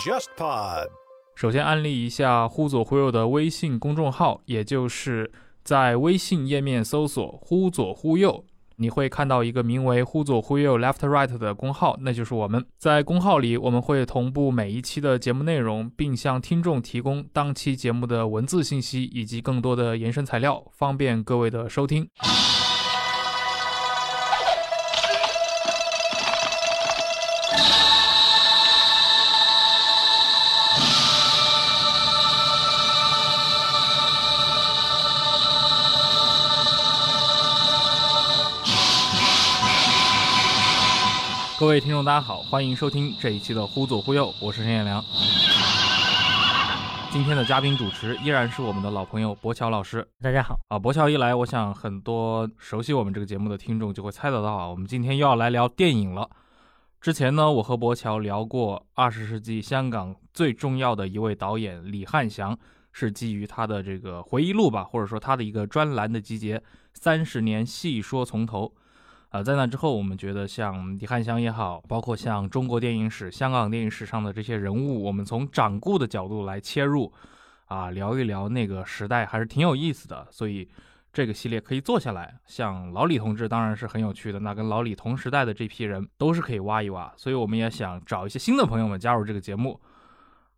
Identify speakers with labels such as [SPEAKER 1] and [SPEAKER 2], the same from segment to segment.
[SPEAKER 1] JustPod。
[SPEAKER 2] 首先安利一下“忽左忽右”的微信公众号，也就是在微信页面搜索“忽左忽右”，你会看到一个名为“忽左忽右 Left Right” 的公号，那就是我们。在公号里，我们会同步每一期的节目内容，并向听众提供当期节目的文字信息以及更多的延伸材料，方便各位的收听。各位听众，大家好，欢迎收听这一期的《忽左忽右》，我是陈彦良。今天的嘉宾主持依然是我们的老朋友博乔老师。
[SPEAKER 3] 大家好
[SPEAKER 2] 啊，博乔一来，我想很多熟悉我们这个节目的听众就会猜得到啊，我们今天又要来聊电影了。之前呢，我和博乔聊过二十世纪香港最重要的一位导演李翰祥，是基于他的这个回忆录吧，或者说他的一个专栏的集结，三十年细说从头。呃，在那之后，我们觉得像李翰祥也好，包括像中国电影史、香港电影史上的这些人物，我们从掌故的角度来切入，啊，聊一聊那个时代，还是挺有意思的。所以这个系列可以做下来。像老李同志当然是很有趣的，那跟老李同时代的这批人都是可以挖一挖。所以我们也想找一些新的朋友们加入这个节目。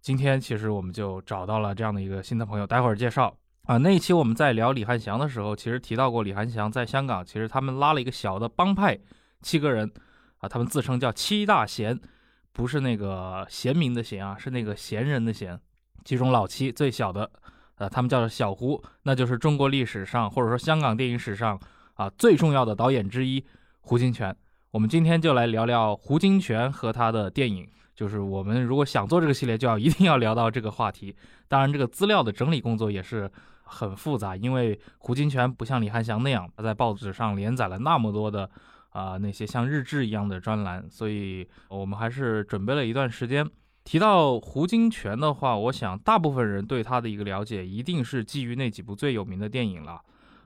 [SPEAKER 2] 今天其实我们就找到了这样的一个新的朋友，待会儿介绍。啊，那一期我们在聊李翰祥的时候，其实提到过李翰祥在香港，其实他们拉了一个小的帮派，七个人，啊，他们自称叫七大贤，不是那个贤明的贤啊，是那个贤人的贤，其中老七最小的，呃，他们叫做小胡，那就是中国历史上或者说香港电影史上啊最重要的导演之一胡金铨。我们今天就来聊聊胡金铨和他的电影。就是我们如果想做这个系列，就要一定要聊到这个话题。当然，这个资料的整理工作也是很复杂，因为胡金铨不像李翰祥那样，他在报纸上连载了那么多的啊那些像日志一样的专栏，所以我们还是准备了一段时间。提到胡金铨的话，我想大部分人对他的一个了解，一定是基于那几部最有名的电影了。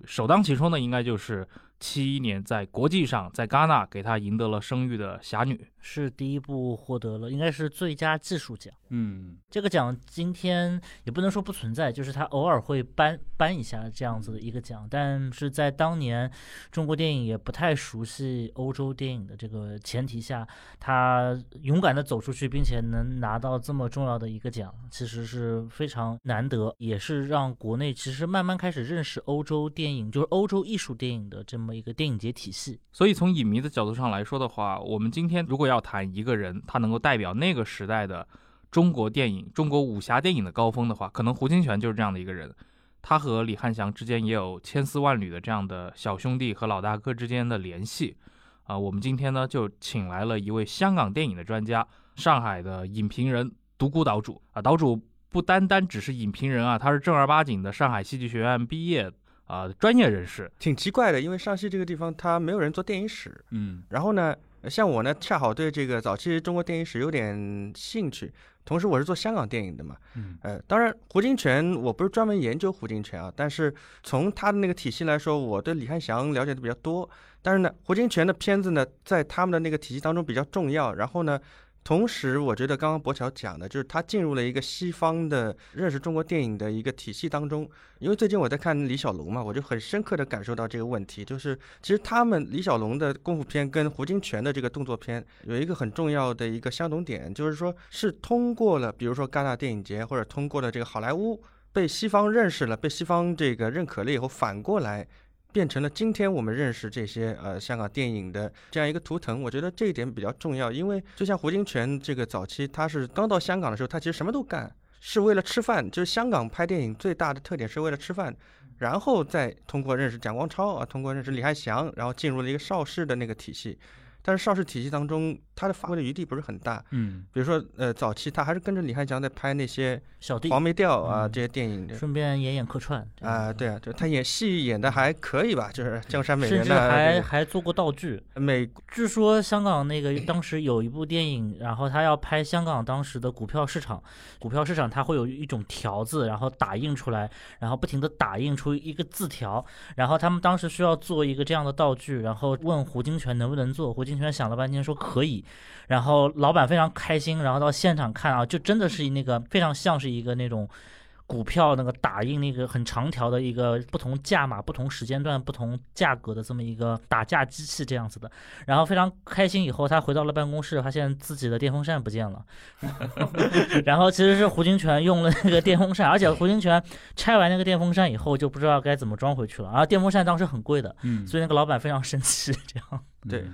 [SPEAKER 2] 首当其冲的，应该就是七一年在国际上在戛纳给她赢得了声誉的《侠女》。
[SPEAKER 3] 是第一部获得了，应该是最佳技术奖。
[SPEAKER 2] 嗯，
[SPEAKER 3] 这个奖今天也不能说不存在，就是他偶尔会颁颁一下这样子的一个奖。但是在当年中国电影也不太熟悉欧洲电影的这个前提下，她勇敢的走出去，并且能拿到这么重要的一个奖，其实是非常难得，也是让国内其实慢慢开始认识欧洲电影，就是欧洲艺术电影的这么一个电影节体系。
[SPEAKER 2] 所以从影迷的角度上来说的话，我们今天如果要谈一个人，他能够代表那个时代的中国电影、中国武侠电影的高峰的话，可能胡金铨就是这样的一个人。他和李翰祥之间也有千丝万缕的这样的小兄弟和老大哥之间的联系。啊，我们今天呢就请来了一位香港电影的专家，上海的影评人独孤岛主啊，岛主不单单只是影评人啊，他是正儿八经的上海戏剧学院毕业啊专业人士。
[SPEAKER 4] 挺奇怪的，因为上戏这个地方他没有人做电影史，
[SPEAKER 2] 嗯，
[SPEAKER 4] 然后呢。像我呢，恰好对这个早期中国电影史有点兴趣，同时我是做香港电影的嘛，
[SPEAKER 2] 嗯，
[SPEAKER 4] 呃，当然胡金铨我不是专门研究胡金铨啊，但是从他的那个体系来说，我对李翰祥了解的比较多，但是呢，胡金铨的片子呢，在他们的那个体系当中比较重要，然后呢。同时，我觉得刚刚博乔讲的，就是他进入了一个西方的认识中国电影的一个体系当中。因为最近我在看李小龙嘛，我就很深刻的感受到这个问题，就是其实他们李小龙的功夫片跟胡金铨的这个动作片有一个很重要的一个相同点，就是说是通过了，比如说戛纳电影节或者通过了这个好莱坞被西方认识了，被西方这个认可了以后，反过来。变成了今天我们认识这些呃香港电影的这样一个图腾，我觉得这一点比较重要，因为就像胡金铨这个早期，他是刚到香港的时候，他其实什么都干，是为了吃饭。就是香港拍电影最大的特点是为了吃饭，然后再通过认识蒋光超啊，通过认识李翰祥，然后进入了一个邵氏的那个体系。但是邵氏体系当中，他的发挥的余地不是很大。
[SPEAKER 2] 嗯，
[SPEAKER 4] 比如说，呃，早期他还是跟着李翰祥在拍那些
[SPEAKER 3] 小弟、
[SPEAKER 4] 黄梅调啊这些电影，
[SPEAKER 3] 顺便演演客串
[SPEAKER 4] 啊。对啊，就他演戏演的还可以吧，就是江山美人，
[SPEAKER 3] 甚至还还做过道具。
[SPEAKER 4] 美，
[SPEAKER 3] 据说香港那个当时有一部电影，然后他要拍香港当时的股票市场，股票市场它会有一种条子，然后打印出来，然后不停的打印出一个字条，然后他们当时需要做一个这样的道具，然后问胡金铨能不能做，胡。金泉想了半天说可以，然后老板非常开心，然后到现场看啊，就真的是那个非常像是一个那种。股票那个打印那个很长条的一个不同价码、不同时间段、不同价格的这么一个打架机器这样子的，然后非常开心。以后他回到了办公室，发现自己的电风扇不见了，然后其实是胡金铨用了那个电风扇，而且胡金铨拆完那个电风扇以后就不知道该怎么装回去了。然后电风扇当时很贵的，
[SPEAKER 2] 嗯，
[SPEAKER 3] 所以那个老板非常生气。这样
[SPEAKER 4] 对，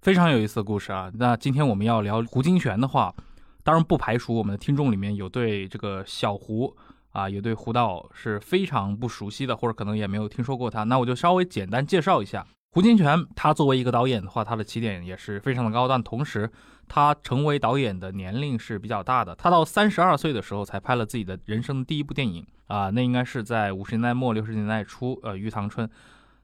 [SPEAKER 2] 非常有意思的故事啊。那今天我们要聊胡金铨的话，当然不排除我们的听众里面有对这个小胡。啊，也对胡导是非常不熟悉的，或者可能也没有听说过他。那我就稍微简单介绍一下胡金铨。他作为一个导演的话，他的起点也是非常的高，但同时他成为导演的年龄是比较大的。他到三十二岁的时候才拍了自己的人生的第一部电影啊，那应该是在五十年代末六十年代初，呃，《玉堂春》。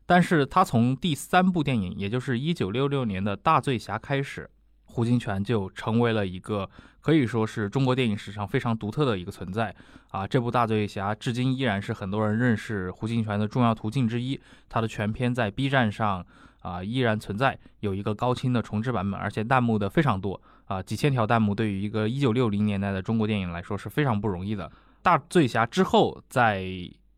[SPEAKER 2] 但是他从第三部电影，也就是一九六六年的大醉侠开始。胡金铨就成为了一个可以说是中国电影史上非常独特的一个存在啊！这部《大醉侠》至今依然是很多人认识胡金铨的重要途径之一。它的全片在 B 站上啊依然存在，有一个高清的重制版本，而且弹幕的非常多啊，几千条弹幕对于一个1960年代的中国电影来说是非常不容易的。《大醉侠》之后，在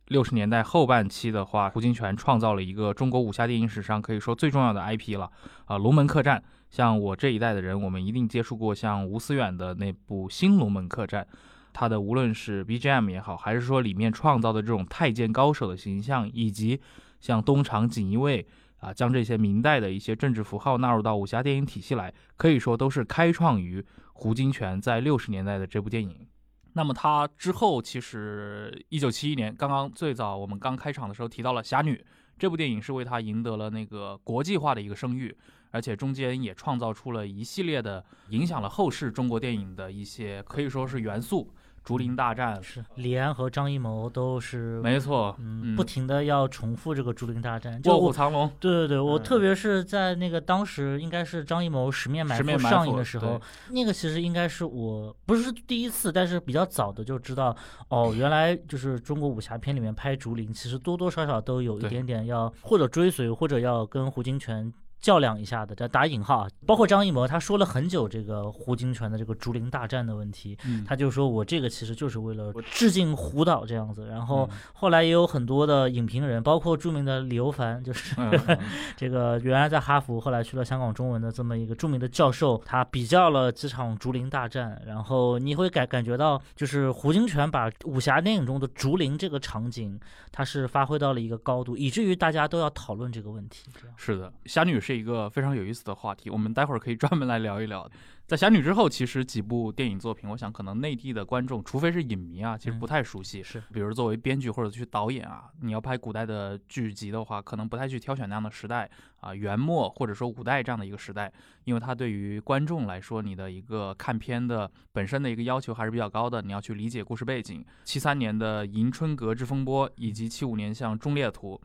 [SPEAKER 2] 六十年代后半期的话，胡金铨创造了一个中国武侠电影史上可以说最重要的 IP 了啊，《龙门客栈》。像我这一代的人，我们一定接触过像吴思远的那部《新龙门客栈》，他的无论是 BGM 也好，还是说里面创造的这种太监高手的形象，以及像东厂锦衣卫啊，将这些明代的一些政治符号纳入到武侠电影体系来，可以说都是开创于胡金铨在六十年代的这部电影。那么他之后，其实一九七一年，刚刚最早我们刚开场的时候提到了《侠女》这部电影，是为他赢得了那个国际化的一个声誉。而且中间也创造出了一系列的影响了后世中国电影的一些可以说是元素，竹林大战
[SPEAKER 3] 是李安和张艺谋都是
[SPEAKER 2] 没错，
[SPEAKER 3] 嗯，不停的要重复这个竹林大战，
[SPEAKER 2] 卧虎藏龙，
[SPEAKER 3] 对对对，我特别是在那个当时应该是张艺谋《十面埋伏》上映的时候，那个其实应该是我不是第一次，但是比较早的就知道，哦，原来就是中国武侠片里面拍竹林，其实多多少少都有一点点要或者追随或者要跟胡金铨。较量一下的，这打引号，包括张艺谋，他说了很久这个胡金铨的这个竹林大战的问题，他就说我这个其实就是为了致敬胡导这样子。然后后来也有很多的影评人，包括著名的李欧凡，就是 这个原来在哈佛，后来去了香港中文的这么一个著名的教授，他比较了几场竹林大战，然后你会感感觉到，就是胡金铨把武侠电影中的竹林这个场景，他是发挥到了一个高度，以至于大家都要讨论这个问题。
[SPEAKER 2] 是的，侠女是。一个非常有意思的话题，我们待会儿可以专门来聊一聊。在《侠女》之后，其实几部电影作品，我想可能内地的观众，除非是影迷啊，其实不太熟悉。
[SPEAKER 3] 是，
[SPEAKER 2] 比如作为编剧或者去导演啊，你要拍古代的剧集的话，可能不太去挑选那样的时代啊，元末或者说五代这样的一个时代，因为它对于观众来说，你的一个看片的本身的一个要求还是比较高的。你要去理解故事背景。七三年的《迎春阁之风波》，以及七五年像《忠烈图》，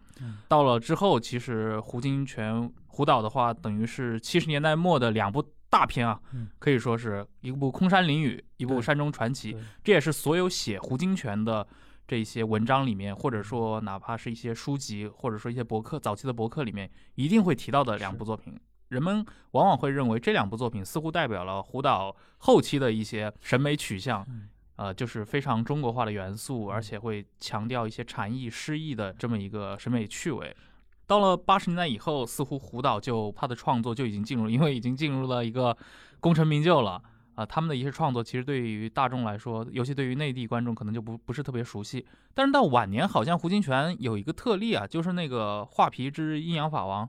[SPEAKER 2] 到了之后，其实胡金铨胡导的话，等于是七十年代末的两部。大片啊，可以说是一部《空山灵雨》，一部《山中传奇》，这也是所有写胡金铨的这些文章里面，或者说哪怕是一些书籍，或者说一些博客早期的博客里面，一定会提到的两部作品。人们往往会认为这两部作品似乎代表了胡导后期的一些审美取向，呃，就是非常中国化的元素，而且会强调一些禅意诗意的这么一个审美趣味。到了八十年代以后，似乎胡导就他的创作就已经进入，因为已经进入了一个功成名就了啊。他们的一些创作其实对于大众来说，尤其对于内地观众可能就不不是特别熟悉。但是到晚年，好像胡金铨有一个特例啊，就是那个《画皮之阴阳法王》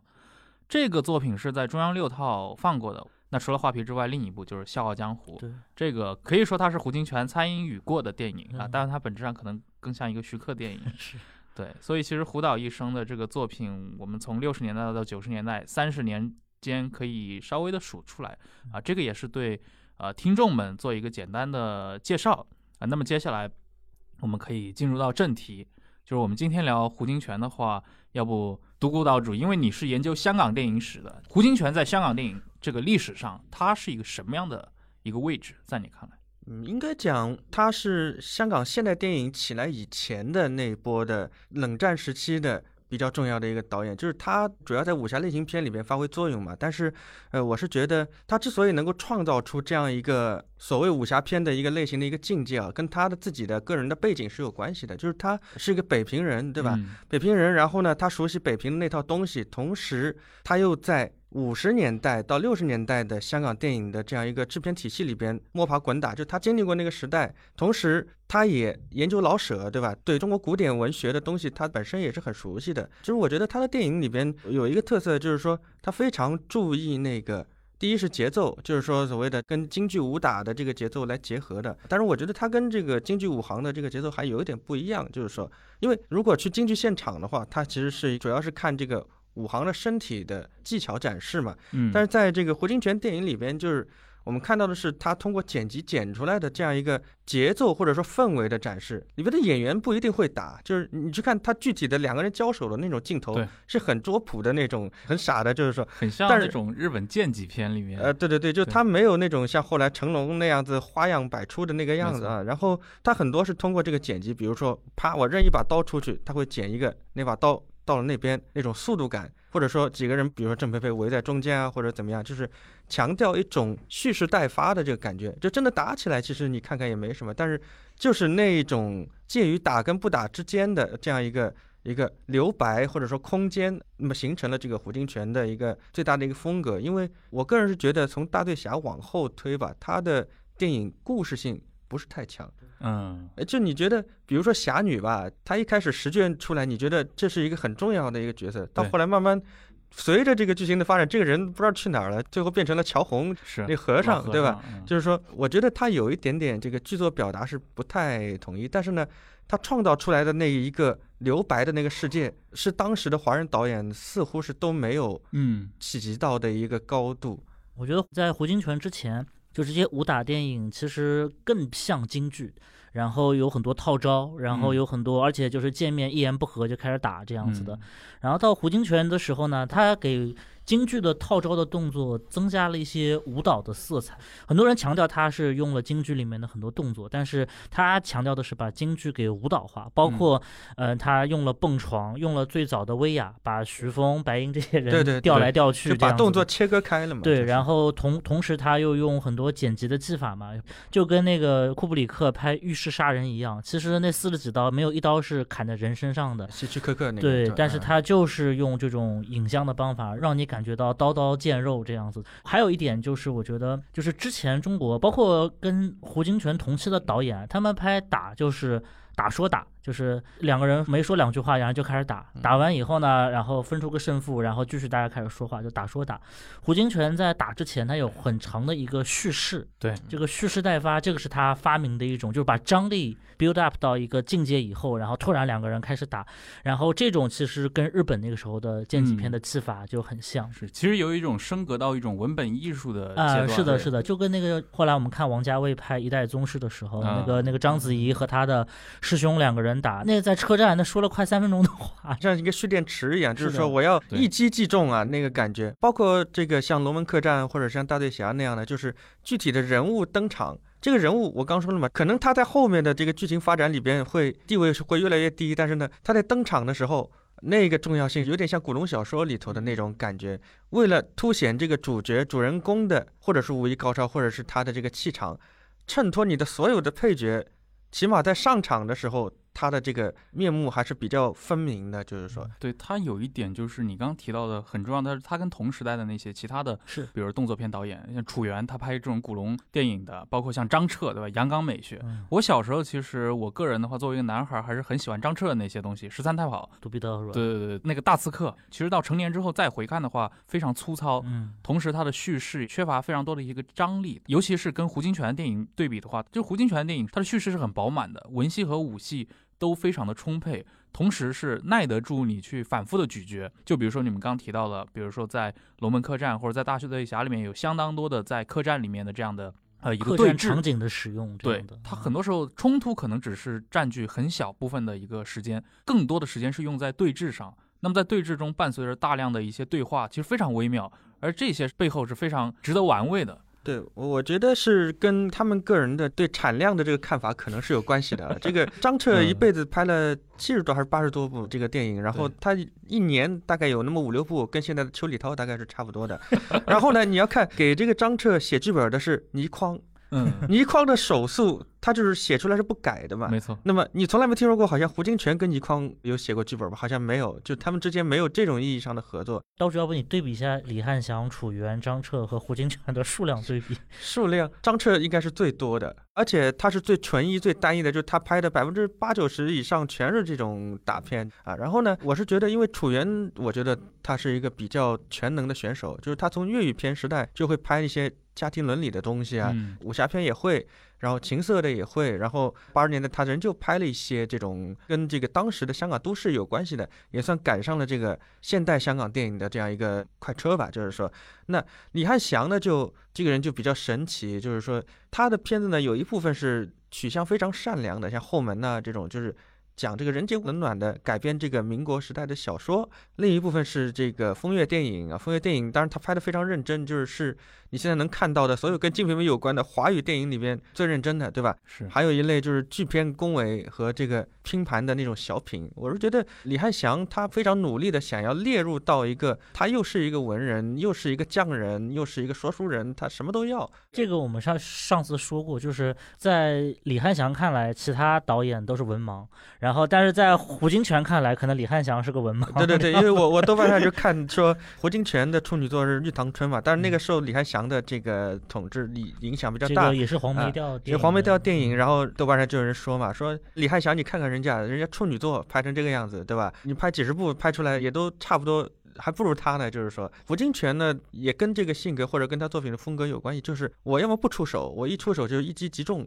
[SPEAKER 2] 这个作品是在中央六套放过的。那除了《画皮》之外，另一部就是《笑傲江湖》。
[SPEAKER 3] 对，
[SPEAKER 2] 这个可以说它是胡金铨参与过的电影啊，但是它本质上可能更像一个徐克电影。
[SPEAKER 3] 是。
[SPEAKER 2] 对，所以其实胡导一生的这个作品，我们从六十年代到九十年代三十年间可以稍微的数出来啊，这个也是对呃听众们做一个简单的介绍啊。那么接下来我们可以进入到正题，就是我们今天聊胡金铨的话，要不独孤岛主，因为你是研究香港电影史的，胡金铨在香港电影这个历史上，他是一个什么样的一个位置，在你看来？
[SPEAKER 4] 嗯，应该讲他是香港现代电影起来以前的那波的冷战时期的比较重要的一个导演，就是他主要在武侠类型片里边发挥作用嘛。但是，呃，我是觉得他之所以能够创造出这样一个所谓武侠片的一个类型的一个境界啊，跟他的自己的个人的背景是有关系的。就是他是一个北平人，对吧？
[SPEAKER 2] 嗯
[SPEAKER 4] 北平人，然后呢，他熟悉北平的那套东西，同时他又在五十年代到六十年代的香港电影的这样一个制片体系里边摸爬滚打，就他经历过那个时代，同时他也研究老舍，对吧？对中国古典文学的东西，他本身也是很熟悉的。就是我觉得他的电影里边有一个特色，就是说他非常注意那个。第一是节奏，就是说所谓的跟京剧武打的这个节奏来结合的。但是我觉得它跟这个京剧武行的这个节奏还有一点不一样，就是说，因为如果去京剧现场的话，它其实是主要是看这个武行的身体的技巧展示嘛。
[SPEAKER 2] 嗯，
[SPEAKER 4] 但是在这个胡金铨电影里边，就是我们看到的是他通过剪辑剪出来的这样一个节奏或者说氛围的展示。里边的演员不一定会打，就是你去看他具体的两个人交手的那种镜头
[SPEAKER 2] 对，
[SPEAKER 4] 是很拙朴的那种，很傻的，就是说。
[SPEAKER 2] 很像那种日本剑戟片里面，
[SPEAKER 4] 呃，对对对，就
[SPEAKER 2] 对
[SPEAKER 4] 他没有那种像后来成龙那样子花样百出的那个样子啊。然后他很多是通过这个剪辑，比如说啪，我扔一把刀出去，他会剪一个那把刀到了那边那种速度感，或者说几个人，比如说郑佩佩围在中间啊，或者怎么样，就是强调一种蓄势待发的这个感觉。就真的打起来，其实你看看也没什么，但是就是那种介于打跟不打之间的这样一个。一个留白或者说空间，那么形成了这个胡金铨的一个最大的一个风格。因为我个人是觉得，从大醉侠往后推吧，他的电影故事性不是太强。
[SPEAKER 2] 嗯，
[SPEAKER 4] 呃就你觉得，比如说侠女吧，她一开始十卷出来，你觉得这是一个很重要的一个角色，到后来慢慢随着这个剧情的发展，这个人不知道去哪儿了，最后变成了乔红
[SPEAKER 2] 是
[SPEAKER 4] 那和尚，对吧？？
[SPEAKER 2] 嗯
[SPEAKER 4] 就是说，我觉得他有一点点这个剧作表达是不太统一，但是呢，他创造出来的那一个留白的那个世界，是当时的华人导演似乎是都没有
[SPEAKER 2] 嗯，
[SPEAKER 4] 企及到的一个高度。
[SPEAKER 3] 我觉得在胡金铨之前，就这些武打电影其实更像京剧，然后有很多套招，然后
[SPEAKER 2] 嗯
[SPEAKER 3] 有很多，而且就是见面一言不合就开始打这样子的。
[SPEAKER 2] 嗯
[SPEAKER 3] 然后到胡金铨的时候呢，他给京剧的套招的动作增加了一些舞蹈的色彩。很多人强调他是用了京剧里面的很多动作，但是他强调的是把京剧给舞蹈化，包括、呃他用了蹦床，用了最早的威亚，把徐峰、白鹰这些
[SPEAKER 4] 对对
[SPEAKER 3] 人调来调去，
[SPEAKER 4] 就把动作。切割开了嘛。
[SPEAKER 3] 对，然后同同时他又用很多剪辑的技法嘛，就跟那个库布里克拍《浴室杀人》一样。其实那四十几刀没有一刀是砍在人身上的，
[SPEAKER 4] 希区柯克那个
[SPEAKER 3] 对，但是
[SPEAKER 4] 嗯
[SPEAKER 3] 他就是用这种影像的方法，让你感觉到刀刀见肉这样子。还有一点就是，我觉得就是之前中国，包括跟胡金铨同期的导演，他们拍打就是打说打，就是两个人没说两句话，然后就开始打，
[SPEAKER 4] 嗯
[SPEAKER 3] 打完以后呢，然后分出个胜负，然后继续大家开始说话，就打说打。胡金铨在打之前，他有很长的一个叙事，
[SPEAKER 2] 对，
[SPEAKER 3] 这个蓄势待发，这个是他发明的一种，就是把张力 build up 到一个境界以后，然后突然两个人开始打，然后这种其实跟日本那个时候的剑戟片
[SPEAKER 2] 嗯
[SPEAKER 3] 的技法就很像。
[SPEAKER 2] 是，其实有一种升格到一种文本艺术的
[SPEAKER 3] 啊、是的，是的，就跟那个后来我们看王家卫拍《一代宗师》的时候，
[SPEAKER 2] 啊
[SPEAKER 3] 那个那个章子怡和他的师兄两个人打，那个在车站那说了快三分钟的话，
[SPEAKER 4] 像一个蓄电池一样，就是说我要一击即中啊，那个感觉。包括这个像《龙门客栈》或者像《大醉侠》那样的，就是具体的人物登场。这个人物我刚说了嘛，可能他在后面的这个剧情发展里边会地位是会越来越低，但是呢，他在登场的时候。那个重要性有点像古龙小说里头的那种感觉，为了凸显这个主角主人公的，或者是武艺高超，或者是他的这个气场，衬托你的所有的配角，起码在上场的时候，他的这个面目还是比较分明的，就是说，
[SPEAKER 2] 对他有一点就是你刚刚提到的很重要的，他跟同时代的那些其他的，
[SPEAKER 3] 是
[SPEAKER 2] 比如动作片导演，像楚原，他拍这种古龙电影的，包括像张彻，对吧？阳刚美学。
[SPEAKER 3] 嗯，
[SPEAKER 2] 我小时候其实我个人的话，作为一个男孩，还是很喜欢张彻的那些东西，《十三太保》，对对对，那个大刺客，其实到成年之后再回看的话，非常粗糙，
[SPEAKER 3] 嗯，
[SPEAKER 2] 同时他的叙事缺乏非常多的一个张力，尤其是跟胡金铨的电影对比的话，就胡金铨的电影，他的叙事是很饱满的，文戏和武戏都非常的充沛，同时是耐得住你去反复的咀嚼。就比如说你们刚提到了，比如说在《龙门客栈》或者在《大醉侠》里面有相当多的在客栈里面的这样的呃一个对峙
[SPEAKER 3] 场。景的使用，这
[SPEAKER 2] 对它很多时候冲突可能只是占据很小部分的一个时间，更多的时间是用在对峙上。那么在对峙中伴随着大量的一些对话，其实非常微妙，而这些背后是非常值得玩味的。
[SPEAKER 4] 对，我我觉得是跟他们个人的对产量的这个看法可能是有关系的。这个张彻一辈子拍了七十多还是八十多部这个电影，然后他一年大概有那么五六部，跟现在的邱礼涛大概是差不多的。然后呢，你要看给这个张彻写剧本的是倪匡，
[SPEAKER 2] 嗯，
[SPEAKER 4] 倪匡的手速。他就是写出来是不改的嘛，
[SPEAKER 2] 没错。
[SPEAKER 4] 那么你从来没听说过，好像胡金铨跟倪匡有写过剧本吧？好像没有，就他们之间没有这种意义上的合作。
[SPEAKER 3] 到时候要不你对比一下李翰祥、楚原、张彻和胡金铨的数量对比？
[SPEAKER 4] 数量，张彻应该是最多的，而且他是最纯一、最单一的，就是他拍的百分之八九十以上全是这种大片啊。然后呢，我是觉得，因为楚原，我觉得他是一个比较全能的选手，就是他从粤语片时代就会拍一些家庭伦理的东西啊，武侠片也会。然后情色的也会，然后八十年代他仍旧拍了一些这种跟这个当时的香港都市有关系的，也算赶上了这个现代香港电影的这样一个快车吧。就是说，那李汉祥呢，就这个人就比较神奇，就是说他的片子呢有一部分是取向非常善良的，像《后门》呐这种，就是。讲这个人间冷暖的改编这个民国时代的小说，另一部分是这个风月电影啊，风月电影当然他拍的非常认真，就是是你现在能看到的所有跟金瓶梅有关的华语电影里边最认真的，对吧？
[SPEAKER 2] 是。
[SPEAKER 4] 还有一类就是巨片恭维和这个拼盘的那种小品，我是觉得李汉祥他非常努力的想要列入到一个，他又是一个文人，又是一个匠人，又是一个说书人，他什么都要。
[SPEAKER 3] 这个我们上上次说过，就是在李汉祥看来，其他导演都是文盲。然后，但是在胡金铨看来，可能李汉祥是个文盲。
[SPEAKER 4] 对对对，因为我我豆瓣上就看说胡金铨的处女作是《玉堂春》嘛，但是那个时候李汉祥的这个统治力影响比较大，
[SPEAKER 3] 也是黄梅调，
[SPEAKER 4] 也黄梅调电影。然后豆瓣上就有人说嘛，说李翰祥你看看人家，人家处女座拍成这个样子，对吧？你拍几十部拍出来也都差不多，还不如他呢。就是说胡金铨呢，也跟这个性格或者跟他作品的风格有关系，就是我要么不出手，我一出手就一击即中。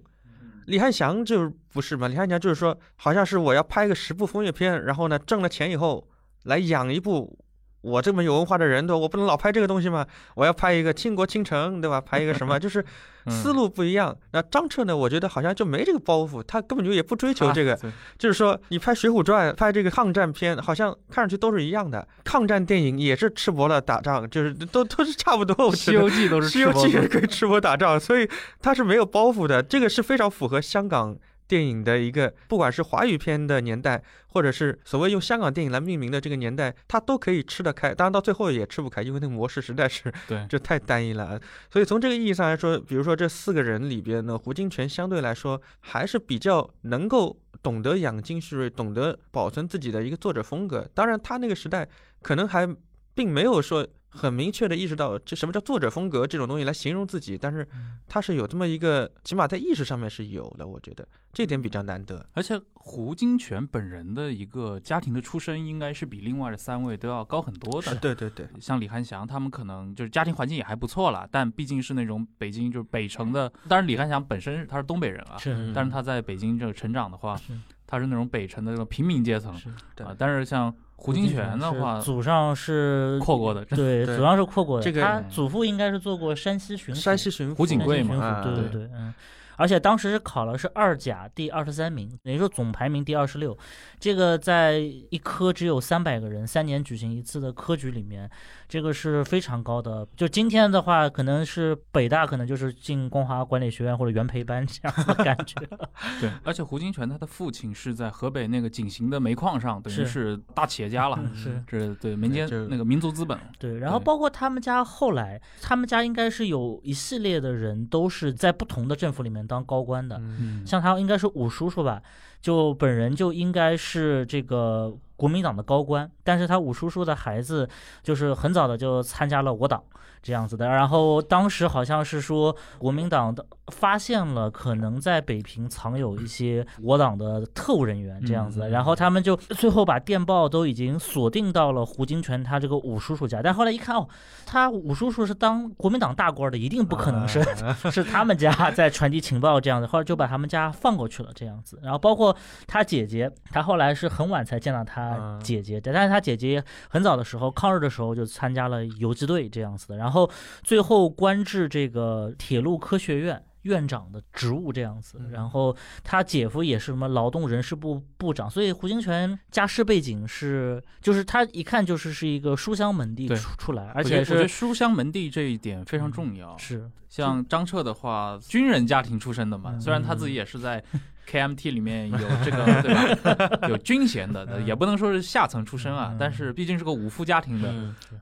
[SPEAKER 4] 李汉祥就不是嘛？李汉祥就是说，好像是我要拍个十部风月片，然后呢挣了钱以后来养一部。我这么有文化的人，对我不能老拍这个东西嘛？我要拍一个倾国倾城，对吧？拍一个什么，就是思路不一样。那张彻呢？我觉得好像就没这个包袱，他根本就也不追求这个。就是说，你拍《水浒传》、拍这个抗战片，好像看上去都是一样的。抗战电影也是赤膊了打仗，就是都都是差不多。
[SPEAKER 2] 《西游记》都是《
[SPEAKER 4] 西游记》也可以赤膊打仗，所以他是没有包袱的。这个是非常符合香港。电影的一个，不管是华语片的年代，或者是所谓用香港电影来命名的这个年代，它都可以吃得开。当然到最后也吃不开，因为那个模式实在是
[SPEAKER 2] 对，
[SPEAKER 4] 这太单一了。所以从这个意义上来说，比如说这四个人里边呢，胡金铨相对来说还是比较能够懂得养精蓄锐，懂得保存自己的一个作者风格。当然他那个时代可能还并没有说。很明确的意识到这什么叫作者风格这种东西来形容自己，但是他是有这么一个，起码在意识上面是有的，我觉得这点比较难得。
[SPEAKER 2] 而且胡金铨本人的一个家庭的出身，应该是比另外的三位都要高很多的。
[SPEAKER 4] 对对对，
[SPEAKER 2] 像李汉祥他们可能就是家庭环境也还不错了，但毕竟是那种北京就是北城的。当然李汉祥本身他是东北人啊，
[SPEAKER 3] 是，
[SPEAKER 2] 但是他在北京这个成长的话，他是那种北城的那种平民阶层啊。但是像胡金铨的话，
[SPEAKER 3] 祖上是
[SPEAKER 2] 阔过的，
[SPEAKER 3] 对，祖上是阔过的。
[SPEAKER 4] 这个
[SPEAKER 3] 他祖父应该是做过山西巡抚，
[SPEAKER 4] 山西巡抚
[SPEAKER 2] 胡景贵嘛，
[SPEAKER 3] 对对对，嗯。而且当时是考了是二甲第二十三名，等于说总排名第二十六。这个在一科只有三百个人，三年举行一次的科举里面，这个是非常高的。就今天的话，可能是北大，可能就是进光华管理学院或者原培班这样的感觉。
[SPEAKER 2] 对，而且胡金铨他的父亲是在河北那个井陉的煤矿上，等于是大企业家了。
[SPEAKER 3] 是，
[SPEAKER 2] 这对民间那个民族资本。
[SPEAKER 3] 对，然后包括他们家后来，他们家应该是有一系列的人都是在不同的政府里面当高官的。
[SPEAKER 2] 嗯，
[SPEAKER 3] 像他应该是五叔叔吧。就本人就应该是这个国民党的高官，但是他五叔叔的孩子就是很早的就参加了我党。这样子的，然后当时好像是说国民党的发现了可能在北平藏有一些我党的特务人员这样子，的，然后他们就最后把电报都已经锁定到了胡金铨他这个五叔叔家，但后来一看哦，他五叔叔是当国民党大官的，一定不可能是 是他们家在传递情报这样子，后来就把他们家放过去了这样子，然后包括他姐姐，他后来是很晚才见到他姐姐，但是他姐姐很早的时候抗日的时候就参加了游击队这样子的，然后。后最后官至这个铁路科学院院长的职务这样子。
[SPEAKER 2] 嗯。
[SPEAKER 3] 然后他姐夫也是什么劳动人事部部长，所以胡金铨家世背景是，就是他一看就是是一个书香门第出出来，而且是
[SPEAKER 2] 我觉得书香门第这一点非常重要。
[SPEAKER 3] 是。
[SPEAKER 2] 像张彻的话，军人家庭出身的嘛，
[SPEAKER 3] 嗯。
[SPEAKER 2] 虽然他自己也是在 KMT 里面有这个 对吧，有军衔的，
[SPEAKER 3] 嗯。
[SPEAKER 2] 也不能说是下层出身啊
[SPEAKER 3] 嗯，
[SPEAKER 2] 但是毕竟是个武夫家庭的，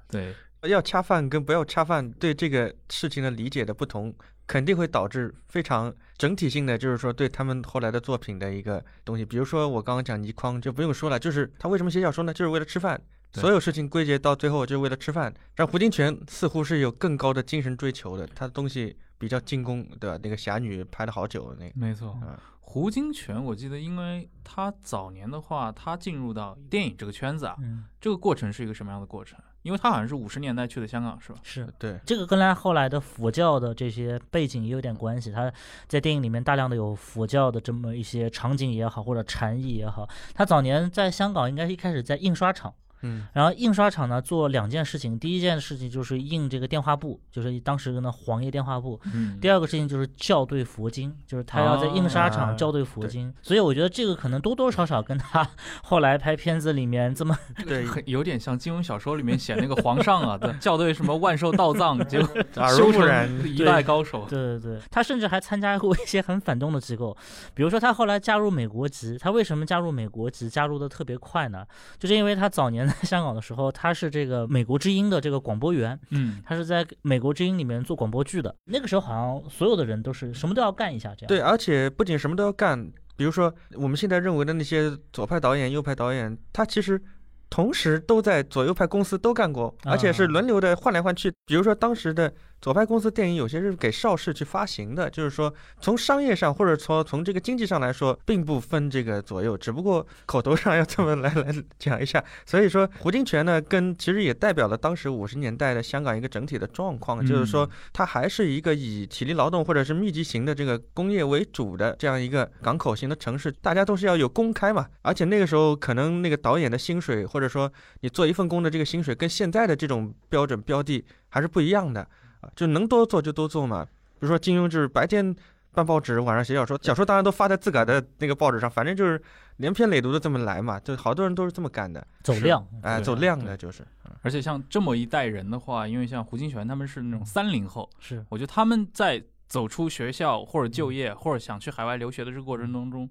[SPEAKER 2] 对，
[SPEAKER 4] 要恰饭跟不要恰饭对这个事情的理解的不同，肯定会导致非常整体性的，就是说对他们后来的作品的一个东西。比如说我刚刚讲倪匡就不用说了，就是他为什么写小说呢？就是为了吃饭。
[SPEAKER 2] 对
[SPEAKER 4] 所有事情归结到最后就是为了吃饭。让胡金铨似乎是有更高的精神追求的，他的东西比较进攻，对吧？那个侠女拍了好久，那个
[SPEAKER 2] 没错
[SPEAKER 4] 嗯。
[SPEAKER 2] 胡金铨，我记得，因为他早年的话，他进入到电影这个圈子啊，
[SPEAKER 3] 嗯
[SPEAKER 2] 这个过程是一个什么样的过程？因为他好像是五十年代去的香港，是吧？
[SPEAKER 3] 是。
[SPEAKER 4] 对。
[SPEAKER 3] 这个跟他后来的佛教的这些背景也有点关系。他在电影里面大量的有佛教的这么一些场景也好，或者禅意也好。他早年在香港应该一开始在印刷厂，
[SPEAKER 4] 嗯
[SPEAKER 3] 然后印刷厂呢做两件事情，第一件事情就是印这个电话簿，就是当时的黄页电话簿。
[SPEAKER 2] 嗯
[SPEAKER 3] 第二个事情就是校对佛经，就是他要在印刷厂
[SPEAKER 4] 啊
[SPEAKER 3] 校对佛经。所以我觉得这个可能多多少少跟他后来拍片子里面这么
[SPEAKER 4] 对
[SPEAKER 2] 很有点像金庸小说里面写那个皇上啊，对校对什么万寿道藏，结果
[SPEAKER 4] 耳
[SPEAKER 2] 修成
[SPEAKER 4] 濡目染，
[SPEAKER 2] 一代高手。
[SPEAKER 3] 对对对，他甚至还参加过一些很反动的机构，比如说他后来加入美国籍，他为什么加入美国籍加入的特别快呢？就是因为他早年在香港的时候，他是这个美国之音的这个广播员，
[SPEAKER 2] 嗯，
[SPEAKER 3] 他是在美国之音里面做广播剧的。那个时候好像所有的人都是什么都要干一下这样。
[SPEAKER 4] 对，而且不仅什么都要干，比如说我们现在认为的那些左派导演、右派导演，他其实同时都在左右派公司都干过，而且是
[SPEAKER 3] 啊
[SPEAKER 4] 轮流的换来换去。比如说当时的左派公司电影，有些是给邵氏去发行的，就是说从商业上或者从从这个经济上来说，并不分这个左右，只不过口头上要这么来 来讲一下。所以说胡金铨呢，跟其实也代表了当时五十年代的香港一个整体的状况，就是说
[SPEAKER 2] 嗯
[SPEAKER 4] 它还是一个以体力劳动或者是密集型的这个工业为主的这样一个港口型的城市，大家都是要有公开嘛。而且那个时候可能那个导演的薪水，或者说你做一份工的这个薪水，跟现在的这种标准标的还是不一样的啊，就能多做就多做嘛。比如说金庸就是白天办报纸，晚上写小说，小说当然都发在自个儿的那个报纸上，反正就是连篇累牍的这么来嘛，就好多人都是这么干的，
[SPEAKER 3] 走量，
[SPEAKER 4] 哎，走量的就是。
[SPEAKER 2] 而且像这么一代人的话，因为像胡金铨他们是那种三零后，
[SPEAKER 3] 是
[SPEAKER 2] 我觉得他们在走出学校或者就业或者想去海外留学的这个过程当中，也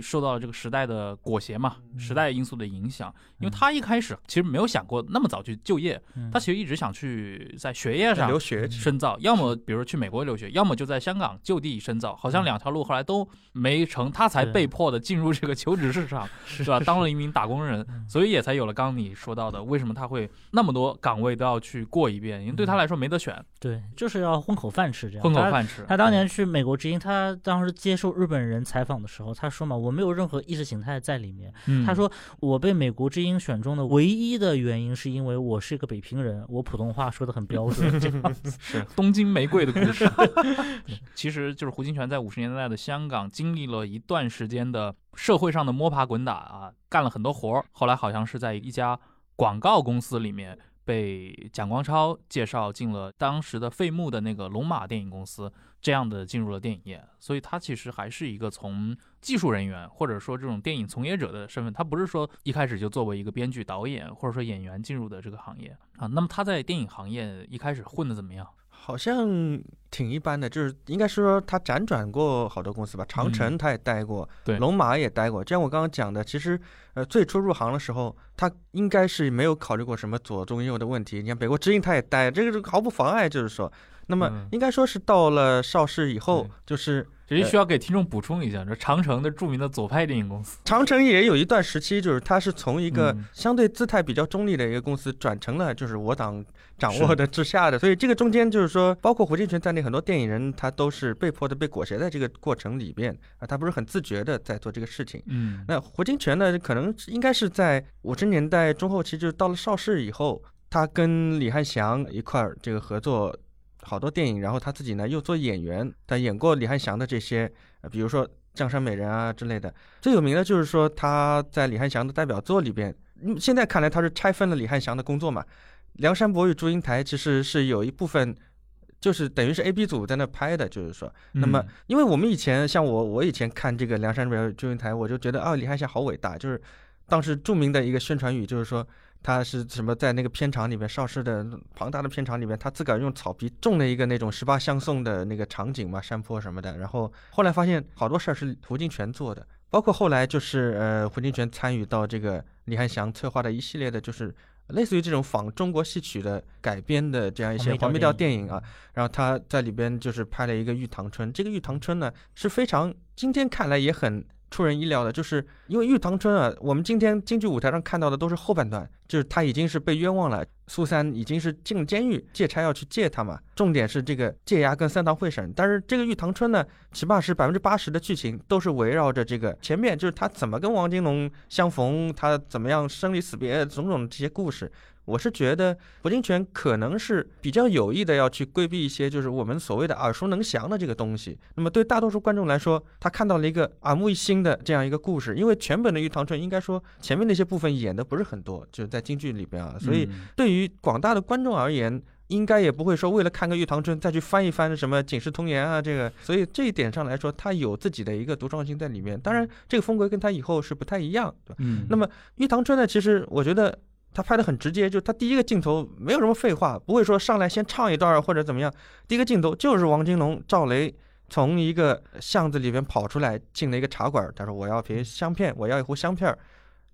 [SPEAKER 2] 受到了这个时代的裹挟嘛，时代因素的影响。因为他一开始其实没有想过那么早去就业，
[SPEAKER 3] 嗯
[SPEAKER 2] 他其实一直想去在学业上
[SPEAKER 4] 留学
[SPEAKER 2] 深造，要么比如去美国留学，要么就在香港就地深造，好像两条路后来都没成，他才被迫的进入这个求职市场，
[SPEAKER 3] 是
[SPEAKER 2] 是吧？当了一名打工人，
[SPEAKER 3] 嗯
[SPEAKER 2] 所以也才有了刚刚你说到的，为什么他会那么多岗位都要去过一遍？因为对他来说没得选，
[SPEAKER 3] 对，就是要混口饭吃这样。
[SPEAKER 2] 混口饭吃。
[SPEAKER 3] 他当年去美国之音，他当时接受日本人采访的时候，他说嘛，我没有任何意识形态在里面。
[SPEAKER 2] 嗯
[SPEAKER 3] 他说我被美国之音选中的唯一的原因是因为我是一个北平人，我普通话说的很标准。这样子
[SPEAKER 2] 是东京玫瑰的故事。其实就是胡金铨在五十年代的香港经历了一段时间的社会上的摸爬滚打啊，干了很多活儿。后来好像是在一家广告公司里面被蒋光超介绍进了当时的费穆的那个龙马电影公司，这样的进入了电影业。所以他其实还是一个从技术人员或者说这种电影从业者的身份，他不是说一开始就作为一个编剧、导演或者说演员进入的这个行业啊。那么他在电影行业一开始混的怎么样？
[SPEAKER 4] 好像挺一般的，就是应该是说他辗转过好多公司吧，长城他也待过，
[SPEAKER 2] 嗯对
[SPEAKER 4] 龙马也待过。就像我刚刚讲的，其实呃最初入行的时候，他应该是没有考虑过什么左中右的问题。你看北国之音他也待，这个是毫不妨碍，就是说，那么
[SPEAKER 2] 嗯。
[SPEAKER 4] 应该说是到了邵氏以后
[SPEAKER 2] 对，
[SPEAKER 4] 就是
[SPEAKER 2] 其实需要给听众补充一下，这长城的著名的左派电影公司，
[SPEAKER 4] 长城也有一段时期，就是它是从一个
[SPEAKER 2] 嗯。
[SPEAKER 4] 相对姿态比较中立的一个公司，转成了就是我党掌握的之下的，所以这个中间就是说，包括胡金铨在内，很多电影人他都是被迫的被裹挟在这个过程里边啊，他不是很自觉的在做这个事情。
[SPEAKER 2] 嗯。
[SPEAKER 4] 那胡金铨呢，可能应该是在五十年代中后期，就是到了邵氏以后，他跟李汉祥一块儿这个合作好多电影，然后他自己呢又做演员，他演过李汉祥的这些，呃比如说《江山美人》啊之类的。最有名的就是说他在李汉祥的代表作里边，嗯现在看来他是拆分了李汉祥的工作嘛。梁山伯与祝英台其实是有一部分就是等于是 A B 组在那拍的，就是说，那
[SPEAKER 2] 嗯
[SPEAKER 4] 么因为我们以前像我我以前看这个梁山伯与祝英台，我就觉得啊李翰祥好伟大，就是当时著名的一个宣传语就是说。他是什么在那个片场里面，邵氏的庞大的片场里面，他自个儿用草皮种了一个那种十八相送的那个场景嘛，山坡什么的。然后后来发现好多事儿是胡金铨做的，包括后来就是呃胡金铨参与到这个李翰祥策划的一系列的，就是类似于这种仿中国戏曲的改编的这样一些
[SPEAKER 3] 黄梅
[SPEAKER 4] 调
[SPEAKER 3] 电影
[SPEAKER 4] 啊。然后他在里边就是拍了一个《玉堂春》，这个《玉堂春》呢是非常今天看来也很出人意料的，就是因为《玉堂春》啊，我们今天京剧舞台上看到的都是后半段，就是他已经是被冤枉了，苏三已经是进了监狱，借差要去借他嘛，重点是这个借押跟三堂会审，但是这个《玉堂春》呢，起码是百分之八十的剧情都是围绕着这个前面，就是他怎么跟王金龙相逢，他怎么样生离死别，种种这些故事。我是觉得胡金泉可能是比较有意的要去规避一些，就是我们所谓的耳熟能详的这个东西。那么对大多数观众来说，他看到了一个耳目一新的这样一个故事，因为全本的《玉堂春》应该说前面那些部分演的不是很多，就是在京剧里边啊，所以
[SPEAKER 2] 嗯
[SPEAKER 4] 对于广大的观众而言。应该也不会说为了看个《玉堂春》再去翻一翻什么《警世通言》啊，这个，所以这一点上来说，他有自己的一个独创性在里面。当然，这个风格跟他以后是不太一样，对吧？
[SPEAKER 2] 嗯，
[SPEAKER 4] 那么《玉堂春》呢，其实我觉得他拍的很直接，就他第一个镜头没有什么废话，不会说上来先唱一段儿或者怎么样，第一个镜头就是王金龙、赵雷从一个巷子里边跑出来，进了一个茶馆儿，他说我要瓶香片，我要一壶香片儿，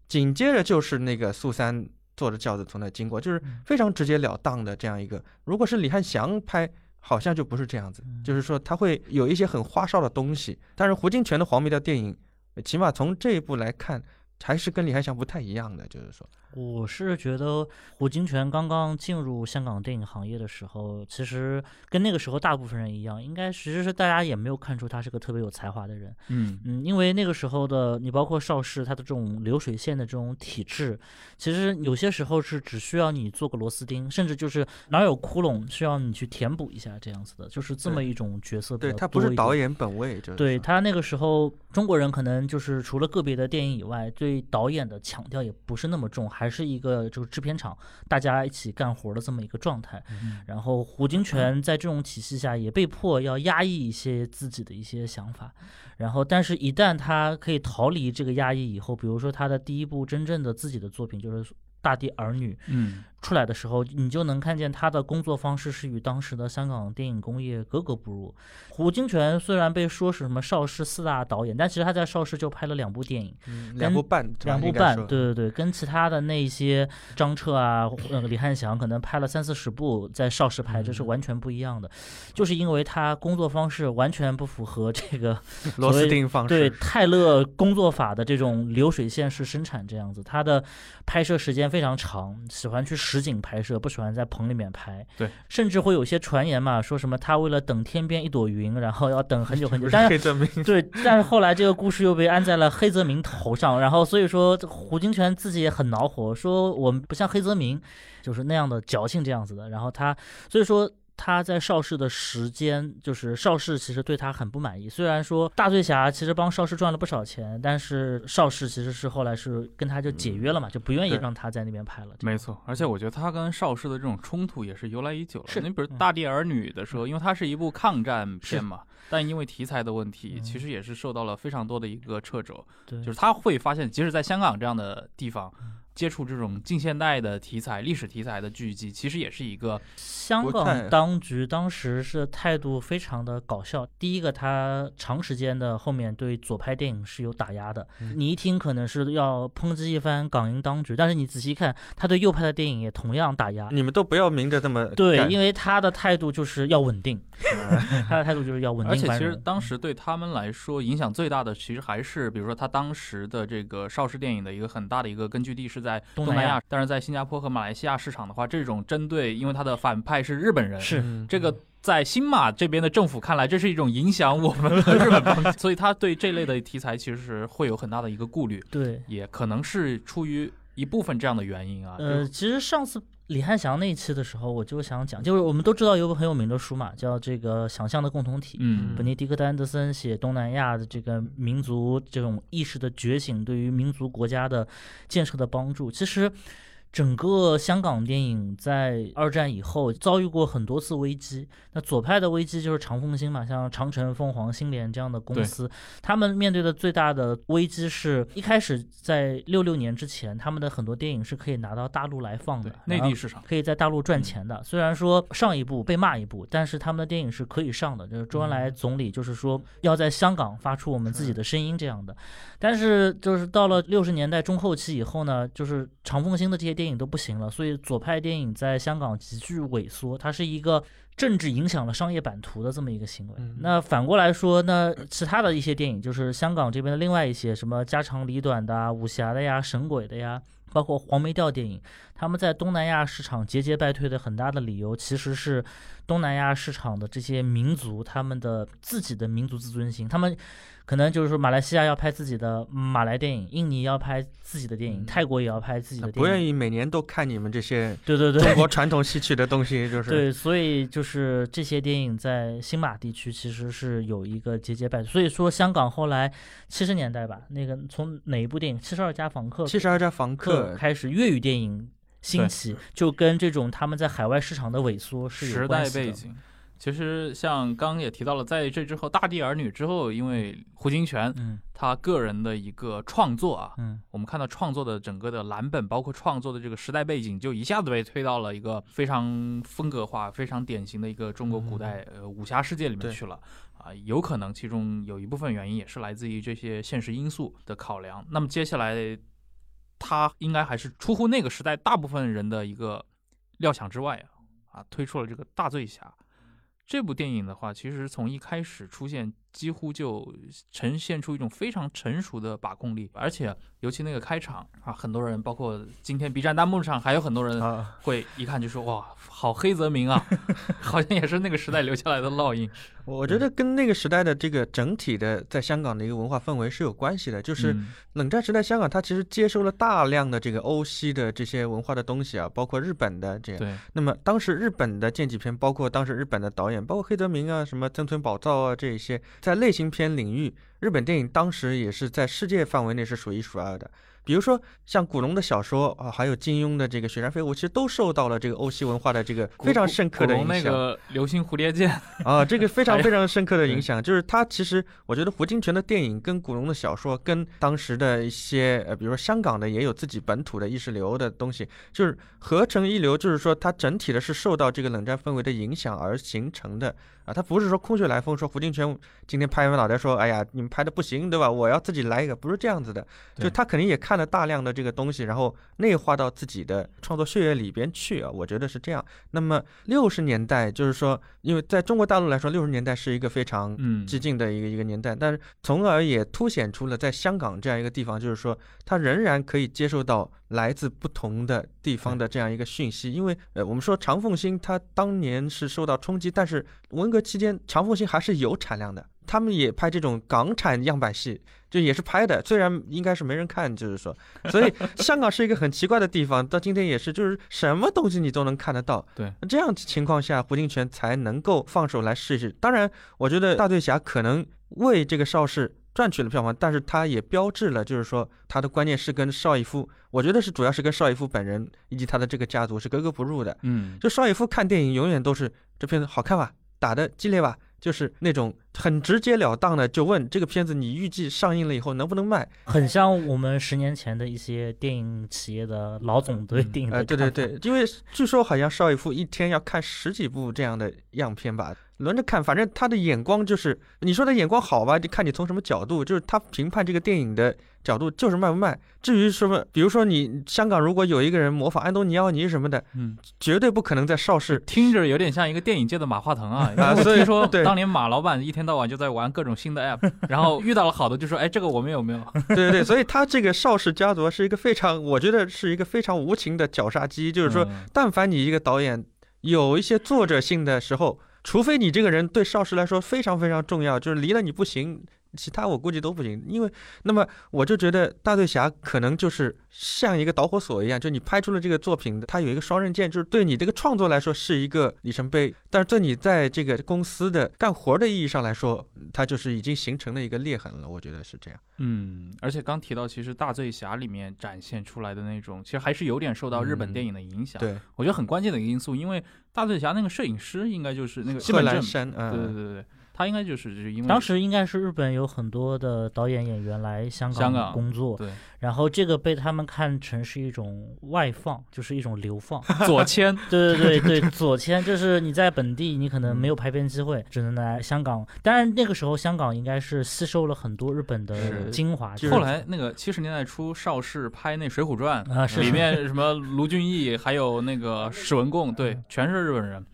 [SPEAKER 4] 紧接着就是那个苏三坐着轿子从那经过，就是非常直截了当的这样一个。如果是李翰祥拍。好像就不是这样子，就是说他会有一些很花哨的东西，但是胡金铨的黄梅调电影，起码从这一部来看，还是跟李翰祥不太一样的，就是说，
[SPEAKER 3] 我是觉得胡金铨刚刚进入香港电影行业的时候，其实跟那个时候大部分人一样，应该其实是大家也没有看出他是个特别有才华的人。
[SPEAKER 2] 嗯
[SPEAKER 3] 嗯，因为那个时候的你包括邵氏，他的这种流水线的这种体制，其实有些时候是只需要你做个螺丝钉，甚至就是哪有窟窿需要你去填补一下这样子的，就是这么一种角色比
[SPEAKER 4] 对他不是导演本位，就是
[SPEAKER 3] 对他那个时候，中国人可能就是除了个别的电影以外，对导演的强调也不是那么重，还是一个就是制片厂大家一起干活的这么一个状态。
[SPEAKER 2] 嗯
[SPEAKER 3] 然后胡金铨在这种体系下也被迫要压抑一些自己的一些想法，然后但是一旦他可以逃离这个压抑以后，比如说他的第一部真正的自己的作品就是《大地儿女》，
[SPEAKER 2] 嗯
[SPEAKER 3] 出来的时候，你就能看见他的工作方式是与当时的香港电影工业格格不入。胡金铨虽然被说是什么邵氏四大导演，但其实他在邵氏就拍了两部电影，
[SPEAKER 4] 嗯两部半，
[SPEAKER 3] 两部半，对对对，跟其他的那些张彻啊、那个李翰祥可能拍了三四十部，在邵氏拍，这是
[SPEAKER 4] 嗯
[SPEAKER 3] 完全不一样的，就是因为他工作方式完全不符合这个
[SPEAKER 4] 螺丝钉方式对，
[SPEAKER 3] 泰勒工作法的这种流水线式生产这样子，他的拍摄时间非常长，喜欢去实景拍摄，不喜欢在棚里面拍。
[SPEAKER 2] 对，
[SPEAKER 3] 甚至会有些传言嘛，说什么他为了等天边一朵云，然后要等很久很久。但是
[SPEAKER 4] 黑泽明，
[SPEAKER 3] 对，但是后来这个故事又被安在了黑泽明头上，然后所以说胡金铨自己也很恼火，说我们不像黑泽明，就是那样的矫情这样子的。然后他所以说他在邵氏的时间，就是邵氏其实对他很不满意。虽然说大醉侠其实帮邵氏赚了不少钱，但是邵氏其实是后来是跟他就解约了嘛，就不愿意让他在那边拍了。
[SPEAKER 2] 没错，而且我觉得他跟邵氏的这种冲突也是由来已久了。
[SPEAKER 3] 是
[SPEAKER 2] 你比如
[SPEAKER 3] 嗯《
[SPEAKER 2] 大地儿女》的时候，因为它是一部抗战片嘛，但因为题材的问题，
[SPEAKER 3] 嗯
[SPEAKER 2] 其实也是受到了非常多的一个掣肘。
[SPEAKER 3] 对，
[SPEAKER 2] 就是他会发现，即使在香港这样的地方
[SPEAKER 3] 嗯，
[SPEAKER 2] 接触这种近现代的题材、历史题材的剧集，其实也是一个
[SPEAKER 3] 香港当局当时是态度非常的搞笑。第一个，他长时间的后面对左派电影是有打压的。
[SPEAKER 4] 嗯
[SPEAKER 3] 你一听可能是要抨击一番港英当局，但是你仔细看，他对右派的电影也同样打压。
[SPEAKER 4] 你们都不要明着这么
[SPEAKER 3] 对，因为他的态度就是要稳定，他的态度就是要稳定
[SPEAKER 2] 而且其实。当时对他们来说影响最大的，其实还是比如说他当时的这个邵氏电影的一个很大的一个根据地是在
[SPEAKER 3] 东南亚
[SPEAKER 2] 东南亚，但是在新加坡和马来西亚市场的话，这种针对，因为他的反派是日本人，
[SPEAKER 3] 是
[SPEAKER 4] 嗯
[SPEAKER 2] 这个在新马这边的政府看来，这是一种影响我们和日本方面，所以他对这类的题材其实会有很大的一个顾虑，
[SPEAKER 3] 对，
[SPEAKER 2] 也可能是出于一部分这样的原因啊。
[SPEAKER 3] 呃，其实上次李翰祥那一期的时候，我就想讲，就是我们都知道有本很有名的书嘛，叫这个《想象的共同体》。
[SPEAKER 2] 嗯
[SPEAKER 3] 本尼迪克特·安德森写东南亚的这个民族这种意识的觉醒，对于民族国家的建设的帮助。其实，整个香港电影在二战以后遭遇过很多次危机。那左派的危机就是长风星嘛，像长城、凤凰、星联这样的公司，他们面对的最大的危机是一开始在六六年之前，他们的很多电影是可以拿到大陆来放的，
[SPEAKER 2] 内地市场
[SPEAKER 3] 可以在大陆赚钱的。虽然说上一部被骂一部，但是他们的电影是可以上的。就是周恩来总理就是说要在香港发出我们自己的声音这样的。但是就是到了六十年代中后期以后呢，就是长风星的这些电影都不行了，所以左派电影在香港急剧萎缩，它是一个。政治影响了商业版图的这么一个行为。那反过来说，那其他的一些电影，就是香港这边的另外一些什么家长里短的、武侠的呀、神鬼的呀，包括黄梅调电影，他们在东南亚市场节节败退的很大的理由，其实是东南亚市场的这些民族他们的自己的民族自尊心，他们。可能就是说，马来西亚要拍自己的马来电影，印尼要拍自己的电影，泰国也要拍自己的电影。
[SPEAKER 4] 不愿意每年都看你们这些
[SPEAKER 3] 对对对
[SPEAKER 4] 中国传统戏曲的东西，就是
[SPEAKER 3] 对，所以就是这些电影在新马地区其实是有一个节节败退。所以说，香港后来七十年代吧，那个从哪一部电影《七十二家房客》
[SPEAKER 4] 七十二家房客
[SPEAKER 3] 开始，粤语电影兴起，就跟这种他们在海外市场的萎缩是
[SPEAKER 2] 有关系的。其实像刚刚也提到了，在这之后，《大地儿女》之后，因为胡金铨，
[SPEAKER 3] 嗯，
[SPEAKER 2] 他个人的一个创作啊，
[SPEAKER 3] 嗯，
[SPEAKER 2] 我们看到创作的整个的蓝本，包括创作的这个时代背景，就一下子被推到了一个非常风格化、非常典型的一个中国古代呃武侠世界里面去了啊。有可能其中有一部分原因也是来自于这些现实因素的考量。那么接下来，他应该还是出乎那个时代大部分人的一个料想之外啊，啊，推出了这个大醉侠。这部电影的话，其实从一开始出现，几乎就呈现出一种非常成熟的把控力，而且尤其那个开场啊，很多人，包括今天 B 站弹幕上还有很多人会一看就说哇，好黑泽明啊，好像也是那个时代留下来的烙印。
[SPEAKER 4] 我觉得跟那个时代的这个整体的在香港的一个文化氛围是有关系的，就是冷战时代香港它其实接收了大量的这个欧西的这些文化的东西啊，包括日本的这样。
[SPEAKER 2] 对。
[SPEAKER 4] 那么当时日本的剑戟片，包括当时日本的导演，包括黑泽明啊，什么曾村宝造啊，这一些在类型片领域，日本电影当时也是在世界范围内是数一数二的。比如说像古龙的小说啊，还有金庸的这个《雪山飞狐》，其实都受到了这个欧西文化的这个非常深刻的影响。
[SPEAKER 2] 那个《流星蝴蝶剑 》
[SPEAKER 4] 啊，这个非常 非常深刻的影响，就是他其实我觉得胡金铨的电影跟古龙的小说，跟当时的一些呃，比如说香港的也有自己本土的意识流的东西，就是合成一流，就是说它整体的是受到这个冷战氛围的影响而形成的。啊，他不是说空穴来风，说胡金铨今天拍完脑袋说，哎呀，你们拍的不行，对吧？我要自己来一个，不是这样子的。就他肯定也看了大量的这个东西，然后内化到自己的创作血液里边去啊。我觉得是这样。那么六十年代，就是说，因为在中国大陆来说，六十年代是一个非常激进的一个一个年代，但是从而也凸显出了在香港这样一个地方，就是说，它仍然可以接受到。来自不同的地方的这样一个讯息，因为呃，我们说长凤星它当年是受到冲击，但是文革期间长凤星还是有产量的，他们也拍这种港产样板戏，就也是拍的，虽然应该是没人看，就是说，所以香港是一个很奇怪的地方，到今天也是，就是什么东西你都能看得到。
[SPEAKER 2] 对，
[SPEAKER 4] 这样情况下，胡金铨才能够放手来试一试。当然，我觉得大醉侠可能为这个邵氏。赚取了票房，但是他也标志了，就是说他的观念是跟邵逸夫，我觉得是主要是跟邵逸夫本人以及他的这个家族是格格不入的。
[SPEAKER 2] 嗯，
[SPEAKER 4] 就邵逸夫看电影永远都是这片子好看吧，打的激烈吧，就是那种很直截了当的就问这个片子你预计上映了以后能不能卖，
[SPEAKER 3] 很像我们十年前的一些电影企业的老总对电影的。
[SPEAKER 4] 呃，对对对，因为据说好像邵逸夫一天要看十几部这样的样片吧。轮着看，反正他的眼光就是，你说他眼光好吧，就看你从什么角度，就是他评判这个电影的角度就是卖不卖。至于什么，比如说你香港如果有一个人模仿安东尼奥尼什么的，
[SPEAKER 2] 嗯，
[SPEAKER 4] 绝对不可能在邵氏。
[SPEAKER 2] 听着有点像一个电影界的马化腾啊。
[SPEAKER 4] 啊，所以
[SPEAKER 2] 说当年马老板一天到晚就在玩各种新的 app，然后遇到了好的就说，哎，这个我们有没有？
[SPEAKER 4] 对对对，所以他这个邵氏家族是一个非常，我觉得是一个非常无情的绞杀机，就是说，但凡你一个导演有一些作者性的时候。除非你这个人对邵氏来说非常非常重要，就是离了你不行，其他我估计都不行。因为那么我就觉得大醉侠可能就是像一个导火索一样，就你拍出了这个作品，它有一个双刃剑，就是对你这个创作来说是一个里程碑，但是对你在这个公司的干活的意义上来说，它就是已经形成了一个裂痕了。我觉得是这样。
[SPEAKER 2] 嗯，而且刚提到，其实大醉侠里面展现出来的那种，其实还是有点受到日本电影的影响。
[SPEAKER 4] 对，
[SPEAKER 2] 我觉得很关键的一个因素，因为大醉侠那个摄影师应该就是那个西
[SPEAKER 4] 贺
[SPEAKER 2] 本正，
[SPEAKER 4] 兰山，嗯，
[SPEAKER 2] 对对对对，他应该就是就是因为
[SPEAKER 3] 当时应该是日本有很多的导演演员来香
[SPEAKER 2] 香港
[SPEAKER 3] 工作，
[SPEAKER 2] 对
[SPEAKER 3] 然后这个被他们看成是一种外放，就是一种流放。
[SPEAKER 2] 左迁，
[SPEAKER 3] 对对对对，左迁就是你在本地你可能没有拍片机会，只能来香港。当然那个时候香港应该是吸收了很多日本的精华。
[SPEAKER 4] 就是
[SPEAKER 2] 后来那个七十年代初邵氏拍那《水浒传》
[SPEAKER 3] 啊
[SPEAKER 2] 里面 什么卢俊义，还有那个史文恭，对，全是日本人。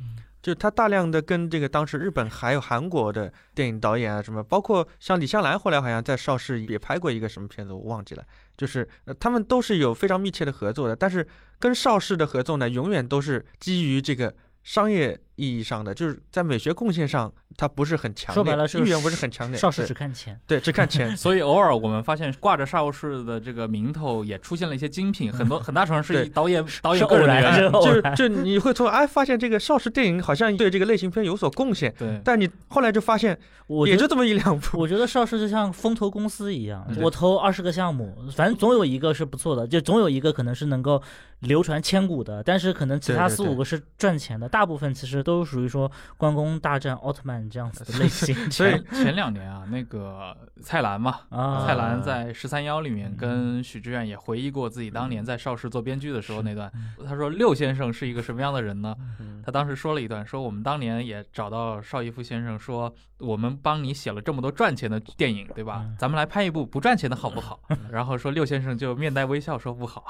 [SPEAKER 4] 就他大量的跟这个当时日本还有韩国的电影导演啊什么，包括像李香兰后来好像在邵氏也拍过一个什么片子，我忘记了。就是、他们都是有非常密切的合作的，但是跟邵氏的合作呢，永远都是基于这个商业意义上的，就是在美学贡献上，它不是很强烈，
[SPEAKER 3] 说白了是
[SPEAKER 4] 意愿不是很强烈。
[SPEAKER 3] 邵氏只看钱，
[SPEAKER 4] 对只看钱，
[SPEAKER 2] 所以偶尔我们发现挂着邵氏的这个名头，也出现了一些精品，很多 很大程度是以导演导演个人的
[SPEAKER 3] 偶然，
[SPEAKER 2] 就。
[SPEAKER 3] 是。
[SPEAKER 4] 就就你会从哎发现这个邵氏电影好像对这个类型片有所贡献，
[SPEAKER 2] 对，
[SPEAKER 4] 但你后来就发现
[SPEAKER 3] 我
[SPEAKER 4] 也就这么一两部。
[SPEAKER 3] 我觉得邵氏就像风投公司一样，我投二十个项目，反正总有一个是不错的，就总有一个可能是能够流传千古的，但是可能其他四五个是赚钱的，大部分其实都属于说关公大战奥特曼这样子的类型。
[SPEAKER 4] 所以
[SPEAKER 2] 前前两年啊，那个蔡澜嘛，
[SPEAKER 3] 啊，
[SPEAKER 2] 蔡澜在《十三幺》里面
[SPEAKER 3] 嗯
[SPEAKER 2] 跟许志远也回忆过自己当年在邵氏做编剧的时候那段
[SPEAKER 3] 嗯。
[SPEAKER 2] 他说六先生是一个什么样的人呢？
[SPEAKER 4] 嗯
[SPEAKER 2] 他当时说了一段，说我们当年也找到邵逸夫先生说，我们帮你写了这么多赚钱的电影，对吧
[SPEAKER 3] 嗯？
[SPEAKER 2] 咱们来拍一部不赚钱的好不好？然后说六先生就面带微笑说不好，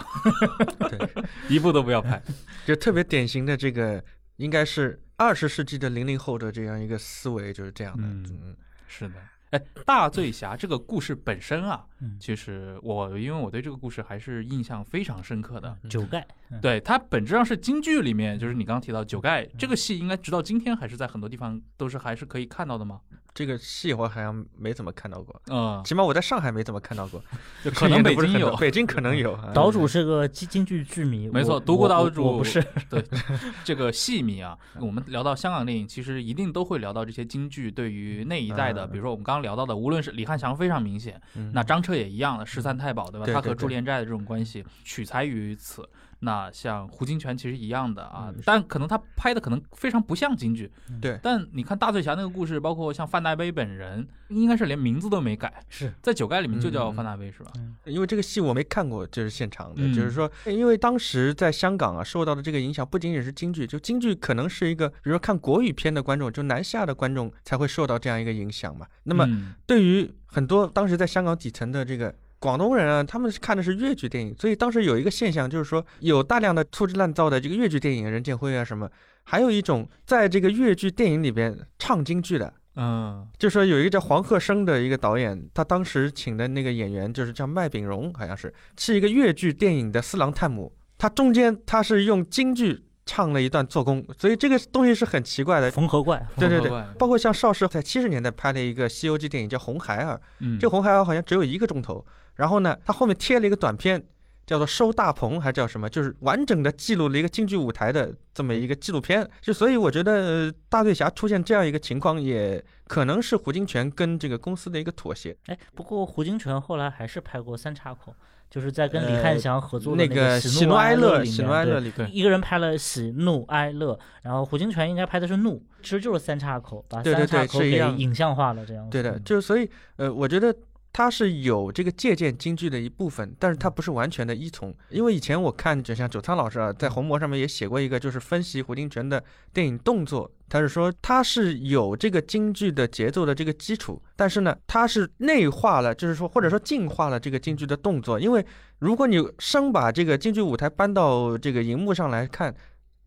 [SPEAKER 4] 对，
[SPEAKER 2] 一部都不要拍。
[SPEAKER 4] 就特别典型的这个，应该是二十世纪的零零后的这样一个思维，就是这样的。
[SPEAKER 2] 嗯
[SPEAKER 4] 嗯，
[SPEAKER 2] 是的，哎，大醉侠这个故事本身啊，
[SPEAKER 3] 嗯
[SPEAKER 2] 其实我因为我对这个故事还是印象非常深刻的。
[SPEAKER 3] 九盖，嗯
[SPEAKER 2] 对，它本质上是京剧里面，就是你刚刚提到九盖这个戏，应该直到今天还是在很多地方都是还是可以看到的吗？
[SPEAKER 4] 这个戏我好像没怎么看到过，
[SPEAKER 2] 嗯，
[SPEAKER 4] 起码我在上海没怎么看到过，
[SPEAKER 2] 就可能北京有。
[SPEAKER 4] 北京可能有。啊
[SPEAKER 3] 岛主是个京京剧剧迷，
[SPEAKER 2] 没错独孤岛主
[SPEAKER 3] 不是，
[SPEAKER 2] 对 这个戏迷啊，我们聊到香港电影，其实一定都会聊到这些京剧对于那一代的，
[SPEAKER 4] 嗯
[SPEAKER 2] 比如说我们刚刚聊到的，无论是李汉祥非常明显，
[SPEAKER 4] 嗯
[SPEAKER 2] 那张彻也一样的十三太保，对吧？他和朱连寨的这种关系取材于此。那像胡金铨其实一样的啊
[SPEAKER 4] 嗯，
[SPEAKER 2] 但可能他拍的可能非常不像京剧。
[SPEAKER 4] 对。
[SPEAKER 2] 但你看大醉侠那个故事，包括像范大悲本人，应该是连名字都没改，
[SPEAKER 3] 是。
[SPEAKER 2] 在九盖里面就叫
[SPEAKER 4] 嗯
[SPEAKER 2] 范大悲是吧？
[SPEAKER 4] 因为这个戏我没看过，就是现场的，
[SPEAKER 2] 嗯。
[SPEAKER 4] 就是说，因为当时在香港啊受到的这个影响不仅仅是京剧，就京剧可能是一个，比如说看国语片的观众，就南下的观众才会受到这样一个影响嘛。那么
[SPEAKER 2] 嗯。
[SPEAKER 4] 对于很多当时在香港底层的这个广东人啊，他们是看的是粤剧电影，所以当时有一个现象，就是说有大量的粗制滥造的这个粤剧电影，任剑辉啊什么，还有一种在这个粤剧电影里边唱京剧的。
[SPEAKER 2] 嗯
[SPEAKER 4] 就说有一个叫黄鹤生的一个导演，他当时请的那个演员就是叫麦炳荣，好像是是一个粤剧电影的四郎探母，他中间他是用京剧唱了一段做工，所以这个东西是很奇怪的。
[SPEAKER 3] 缝合怪，
[SPEAKER 4] 对对对包括像邵氏在七十年代拍了一个《西游记》电影叫《红孩儿》，
[SPEAKER 2] 嗯，
[SPEAKER 4] 这《红孩儿》好像只有一个钟头，然后呢，他后面贴了一个短片，叫做《收大棚》还叫什么，就是完整的记录了一个京剧舞台的这么一个纪录片。就所以我觉得呃大醉侠出现这样一个情况，也可能是胡金铨跟这个公司的一个妥协。
[SPEAKER 3] 哎，不过胡金铨后来还是拍过三岔口，就是在跟李
[SPEAKER 4] 呃
[SPEAKER 3] 汉祥合作的
[SPEAKER 4] 那
[SPEAKER 3] 个
[SPEAKER 4] 喜
[SPEAKER 3] 怒
[SPEAKER 4] 哀乐，
[SPEAKER 3] 里面，
[SPEAKER 4] 喜怒哀乐
[SPEAKER 3] 对一个人拍了喜怒哀乐，然后胡金铨应该拍的是怒，其实就是三岔口，把三岔口给影像化了，这样子。
[SPEAKER 4] 对的，
[SPEAKER 3] 嗯
[SPEAKER 4] 就是所以呃，我觉得。他是有这个借鉴京剧的一部分，但是他不是完全的依从。因为以前我看，就像九仓老师啊，在红魔上面也写过一个，就是分析胡金铨的电影动作。他是说他是有这个京剧的节奏的这个基础，但是呢，他是内化了，就是说或者说进化了这个京剧的动作。因为如果你生把这个京剧舞台搬到这个荧幕上来看，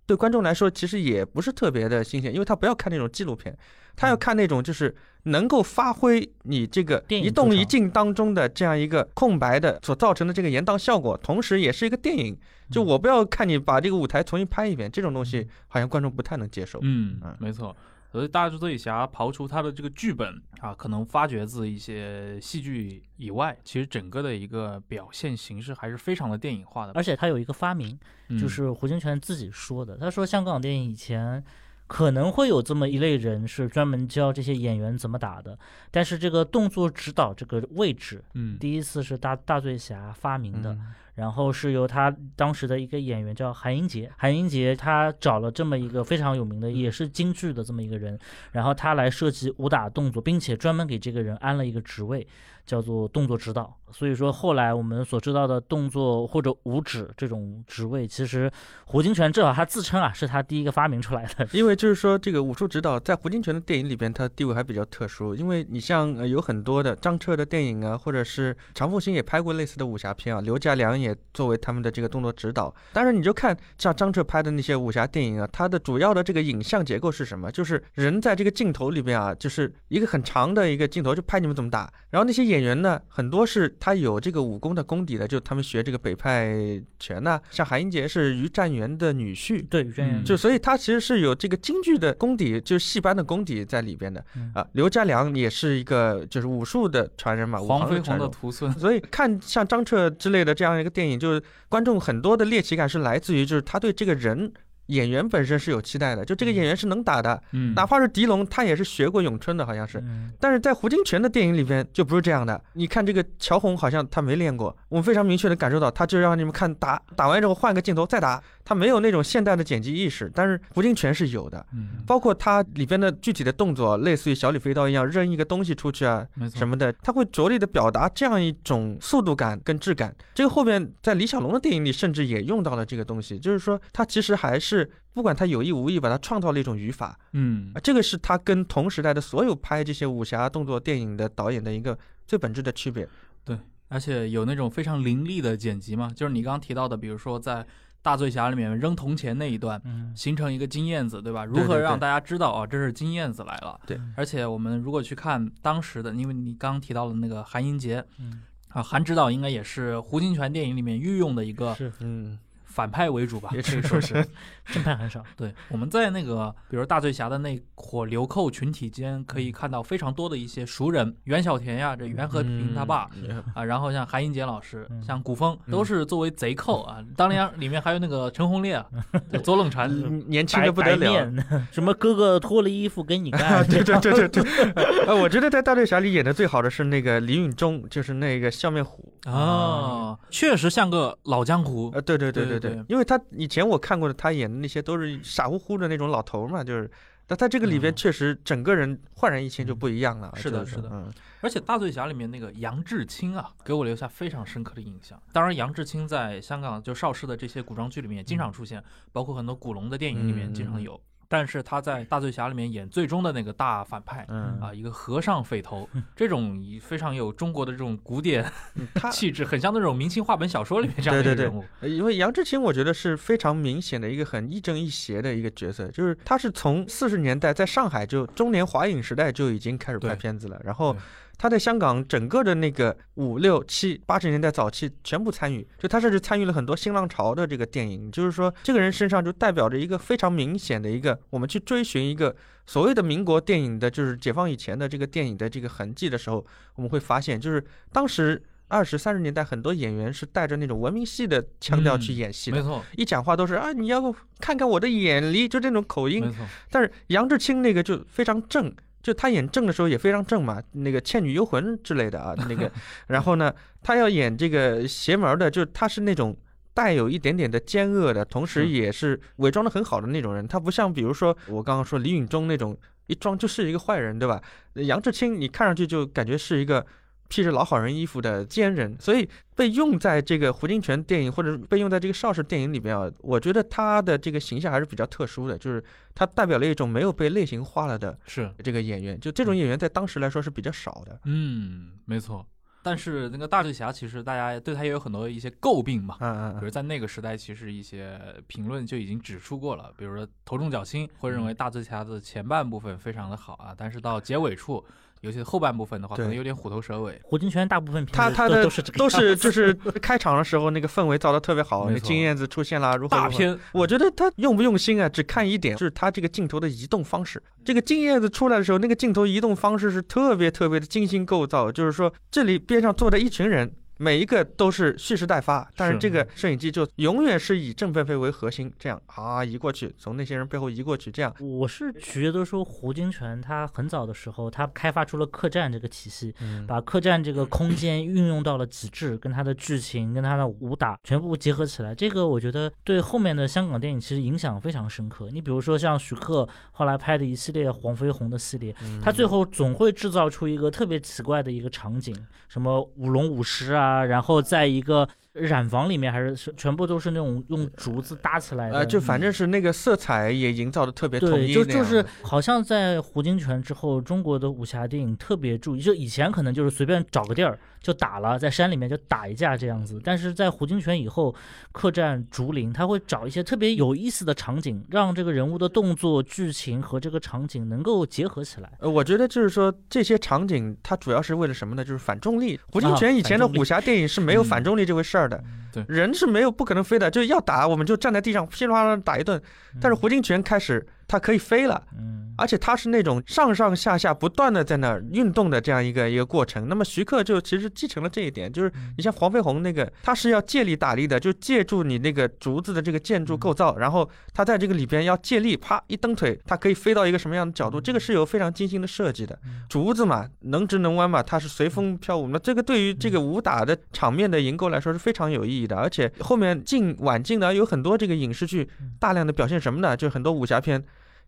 [SPEAKER 4] 对观众来说其实也不是特别的新鲜，因为他不要看那种纪录片，他要看那种就是能够发挥你这个一动一静当中的这样一个空白的所造成的这个延宕效果，同时也是一个电影。就我不要看你把这个舞台重新拍一遍，这种东西好像观众不太能接受。
[SPEAKER 2] 嗯
[SPEAKER 4] 嗯，
[SPEAKER 2] 没错。所以大醉侠刨除他的这个剧本啊，可能发掘自一些戏剧以外，其实整个的一个表现形式还是非常的电影化的。
[SPEAKER 3] 而且他有一个发明，
[SPEAKER 2] 嗯
[SPEAKER 3] 就是胡金铨自己说的，他说香港电影以前。可能会有这么一类人是专门教这些演员怎么打的，但是这个动作指导这个位置，
[SPEAKER 2] 嗯
[SPEAKER 3] 第一次是大大醉侠发明的，
[SPEAKER 4] 嗯
[SPEAKER 3] 然后是由他当时的一个演员叫韩英杰，韩英杰他找了这么一个非常有名的，也是京剧的这么一个人，然后他来设计武打动作，并且专门给这个人安了一个职位，叫做动作指导。所以说后来我们所知道的动作或者武指这种职位，其实胡金铨至少他自称啊是他第一个发明出来的。
[SPEAKER 4] 因为就是说，这个武术指导在胡金铨的电影里边，他地位还比较特殊。因为你像呃有很多的张彻的电影啊，或者是常凤新也拍过类似的武侠片啊，刘家良也作为他们的这个动作指导。当然，你就看像张彻拍的那些武侠电影啊，它的主要的这个影像结构是什么？就是人在这个镜头里边啊，就是一个很长的一个镜头，就拍你们怎么打。然后那些演员呢，很多是他有这个武功的功底的，就他们学这个北派拳呐、像韩英杰是于占元的女婿，
[SPEAKER 3] 对，于占元
[SPEAKER 2] 嗯
[SPEAKER 4] 就所以他其实是有这个京剧的功底，就是戏班的功底在里边的
[SPEAKER 3] 嗯
[SPEAKER 4] 啊。刘家良也是一个就是武术的传人嘛，武
[SPEAKER 2] 黄飞鸿。的徒孙，
[SPEAKER 4] 所以看像张彻之类的这样一个电影，就是观众很多的猎奇感是来自于就是他对这个人演员本身是有期待的，就这个演员是能打的，
[SPEAKER 2] 嗯，
[SPEAKER 4] 哪怕是狄龙，他也是学过咏春的，好像是。
[SPEAKER 3] 嗯
[SPEAKER 4] 但是在胡金铨的电影里边就不是这样的。你看这个乔红好像他没练过，我们非常明确的感受到，他就让你们看打，打完之后换个镜头再打，他没有那种现代的剪辑意识。但是胡金铨是有的，
[SPEAKER 2] 嗯，
[SPEAKER 4] 包括他里边的具体的动作，类似于小李飞刀一样扔一个东西出去啊，什么的，他会着力的表达这样一种速度感跟质感。这个后面在李小龙的电影里甚至也用到了这个东西，就是说他其实还是不管他有意无意，把它创造了一种语法。
[SPEAKER 2] 嗯
[SPEAKER 4] 啊，这个是他跟同时代的所有拍这些武侠动作电影的导演的一个最本质的区别。
[SPEAKER 2] 对而且有那种非常凌厉的剪辑嘛，就是你刚刚提到的，比如说在大醉侠里面扔铜钱那一段，
[SPEAKER 3] 嗯
[SPEAKER 2] 形成一个金燕子，对吧？如何让大家知道哦，这是金燕子来了？
[SPEAKER 4] 对，
[SPEAKER 2] 而且我们如果去看当时的，因为你刚刚提到了那个韩英杰
[SPEAKER 3] 嗯
[SPEAKER 2] 啊，韩指导应该也是胡金铨电影里面御用的一个
[SPEAKER 3] 是
[SPEAKER 4] 嗯，
[SPEAKER 2] 反派为主吧，
[SPEAKER 4] 也
[SPEAKER 2] 可以
[SPEAKER 4] 是
[SPEAKER 2] 说是。
[SPEAKER 3] 正派很少。
[SPEAKER 2] 对，我们在那个比如大醉侠的那伙流寇群体间，可以看到非常多的一些熟人，袁小田呀，这袁和平他爸。
[SPEAKER 4] 嗯
[SPEAKER 2] 啊，然后像韩英杰老师，
[SPEAKER 3] 嗯
[SPEAKER 2] 像古风，
[SPEAKER 4] 嗯
[SPEAKER 2] 都是作为贼寇啊。当然，里面还有那个陈鸿烈啊，左冷禅，
[SPEAKER 4] 嗯年轻的不得了。
[SPEAKER 3] 什么哥哥脱了衣服跟你
[SPEAKER 4] 啊，
[SPEAKER 3] 干，
[SPEAKER 4] 对对对对对，呃，我觉得在《大醉侠》里演的最好的是那个李允中，就是那个笑面虎。
[SPEAKER 2] 啊，确实像个老江湖。
[SPEAKER 4] 呃，对对对
[SPEAKER 2] 对对
[SPEAKER 4] 对因为他以前我看过的，他演的那些都是傻乎乎的那种老头嘛，就是，但他这个里边
[SPEAKER 2] 嗯
[SPEAKER 4] 确实整个人焕然一新就不一样了。
[SPEAKER 2] 是的
[SPEAKER 4] 是
[SPEAKER 2] 的
[SPEAKER 4] 嗯，
[SPEAKER 2] 而且大醉侠里面那个杨志清啊，给我留下非常深刻的印象。当然，杨志清在香港就邵氏的这些古装剧里面经常出现，包括很多古龙的电影里面经常有。但是他在大醉侠里面演最终的那个大反派。
[SPEAKER 4] 嗯
[SPEAKER 2] 啊，一个和尚匪头，这种非常有中国的这种古典
[SPEAKER 4] 嗯
[SPEAKER 2] 气质，很像那种明清话本小说里面这样的一
[SPEAKER 4] 对对对
[SPEAKER 2] 个人物。
[SPEAKER 4] 呃因为杨志清，我觉得是非常明显的一个很亦正亦邪的一个角色，就是他是从四十年代在上海就中年华影时代就已经开始拍片子了，然后
[SPEAKER 2] 对
[SPEAKER 4] 他在香港整个的那个五六七八十年代早期全部参与，就他甚至参与了很多新浪潮的这个电影，就是说这个人身上就代表着一个非常明显的一个我们去追寻一个所谓的民国电影的，就是解放以前的这个电影的这个痕迹的时候，我们会发现，就是当时二十三十年代很多演员是带着那种文明戏的腔调去
[SPEAKER 2] 嗯
[SPEAKER 4] 演戏的，
[SPEAKER 2] 没错，
[SPEAKER 4] 一讲话都是啊，你要看看我的眼力，就这种口音
[SPEAKER 2] 没。错，
[SPEAKER 4] 但是杨志清那个就非常正，就他演正的时候也非常正嘛，那个《倩女幽魂》之类的啊，那个，然后呢，他要演这个邪门的，就是他是那种。带有一点点的奸恶的，同时也是伪装的很好的那种人。他不像比如说我刚刚说李允中那种一装就是一个坏人，对吧？杨志清你看上去就感觉是一个披着老好人衣服的奸人，所以被用在这个胡金铨电影或者被用在这个邵氏电影里边啊，我觉得他的这个形象还是比较特殊的，就是他代表了一种没有被类型化了的
[SPEAKER 2] 是，
[SPEAKER 4] 这个演员，就这种演员在当时来说是比较少的。
[SPEAKER 2] 嗯，没错。但是那个大醉侠，其实大家对他也有很多一些诟病嘛。
[SPEAKER 4] 嗯嗯
[SPEAKER 2] 比如在那个时代，其实一些评论就已经指出过了，比如说头重脚轻，会认为大醉侠的前半部分非常的好啊，但是到结尾处尤其是后半部分的话，可能有点虎头蛇尾。
[SPEAKER 3] 胡金铨大部分
[SPEAKER 4] 他他的
[SPEAKER 3] 都都是这个
[SPEAKER 4] 都是就是开场的时候那个氛围造的特别好，那金燕子出现了，如何如何
[SPEAKER 2] 大片，
[SPEAKER 4] 我觉得他用不用心啊，只看一点，就是他这个镜头的移动方式。这个金燕子出来的时候，那个镜头移动方式是特别特别的精心构造，就是说这里边上坐着一群人。每一个都是蓄势待发，但是
[SPEAKER 2] 是
[SPEAKER 4] 这个摄影机就永远是以郑佩佩为核心，这样啊移过去，从那些人背后移过去，这样。
[SPEAKER 3] 我是觉得说胡金铨他很早的时候，他开发出了客栈这个体系，
[SPEAKER 4] 嗯
[SPEAKER 3] 把客栈这个空间运用到了极致，跟他的剧情、跟他的武打全部结合起来。这个我觉得对后面的香港电影其实影响非常深刻。你比如说像徐克后来拍的一系列黄飞鸿的系列，他最后总会制造出一个特别奇怪的一个场景，什么舞龙舞狮啊，然后在一个染房里面还是是全部都是那种用竹子搭起来的，
[SPEAKER 4] 呃，就反正是那个色彩也营造的特别统
[SPEAKER 3] 对，
[SPEAKER 4] 一
[SPEAKER 3] 就就是好像在胡金铨之后，中国的武侠电影特别注意，就以前可能就是随便找个地儿就打了，在山里面就打一架这样子，但是在胡金铨以后，客栈、竹林，他会找一些特别有意思的场景，让这个人物的动作、剧情和这个场景能够结合起来。
[SPEAKER 4] 呃，我觉得就是说这些场景，它主要是为了什么呢？就是反重力。胡金
[SPEAKER 3] 啊
[SPEAKER 4] 铨以前的武侠电影是没有
[SPEAKER 2] 嗯
[SPEAKER 4] 反重力这回事儿的，
[SPEAKER 2] 对
[SPEAKER 4] 人是没有不可能飞的，就是要打我们就站在地上噼里啪啦打一顿。但是胡金铨开始他可以飞了，
[SPEAKER 3] 嗯，
[SPEAKER 4] 而且它是那种上上下下不断的在那儿运动的这样一个一个过程。那么徐克就其实继承了这一点，就是
[SPEAKER 3] 嗯
[SPEAKER 4] 你像黄飞鸿那个，他是要借力打力的，就借助你那个竹子的这个建筑构造，然后他在这个里边要借力，啪一蹬腿，它可以飞到一个什么样的角度，这个是有非常精心的设计的。竹子嘛，能直能弯嘛，它是随风飘舞。那这个对于这个武打的场面的营构来说是非常有意义的，而且后面近晚近的有很多这个影视剧，大量的表现什么呢？就很多武侠片。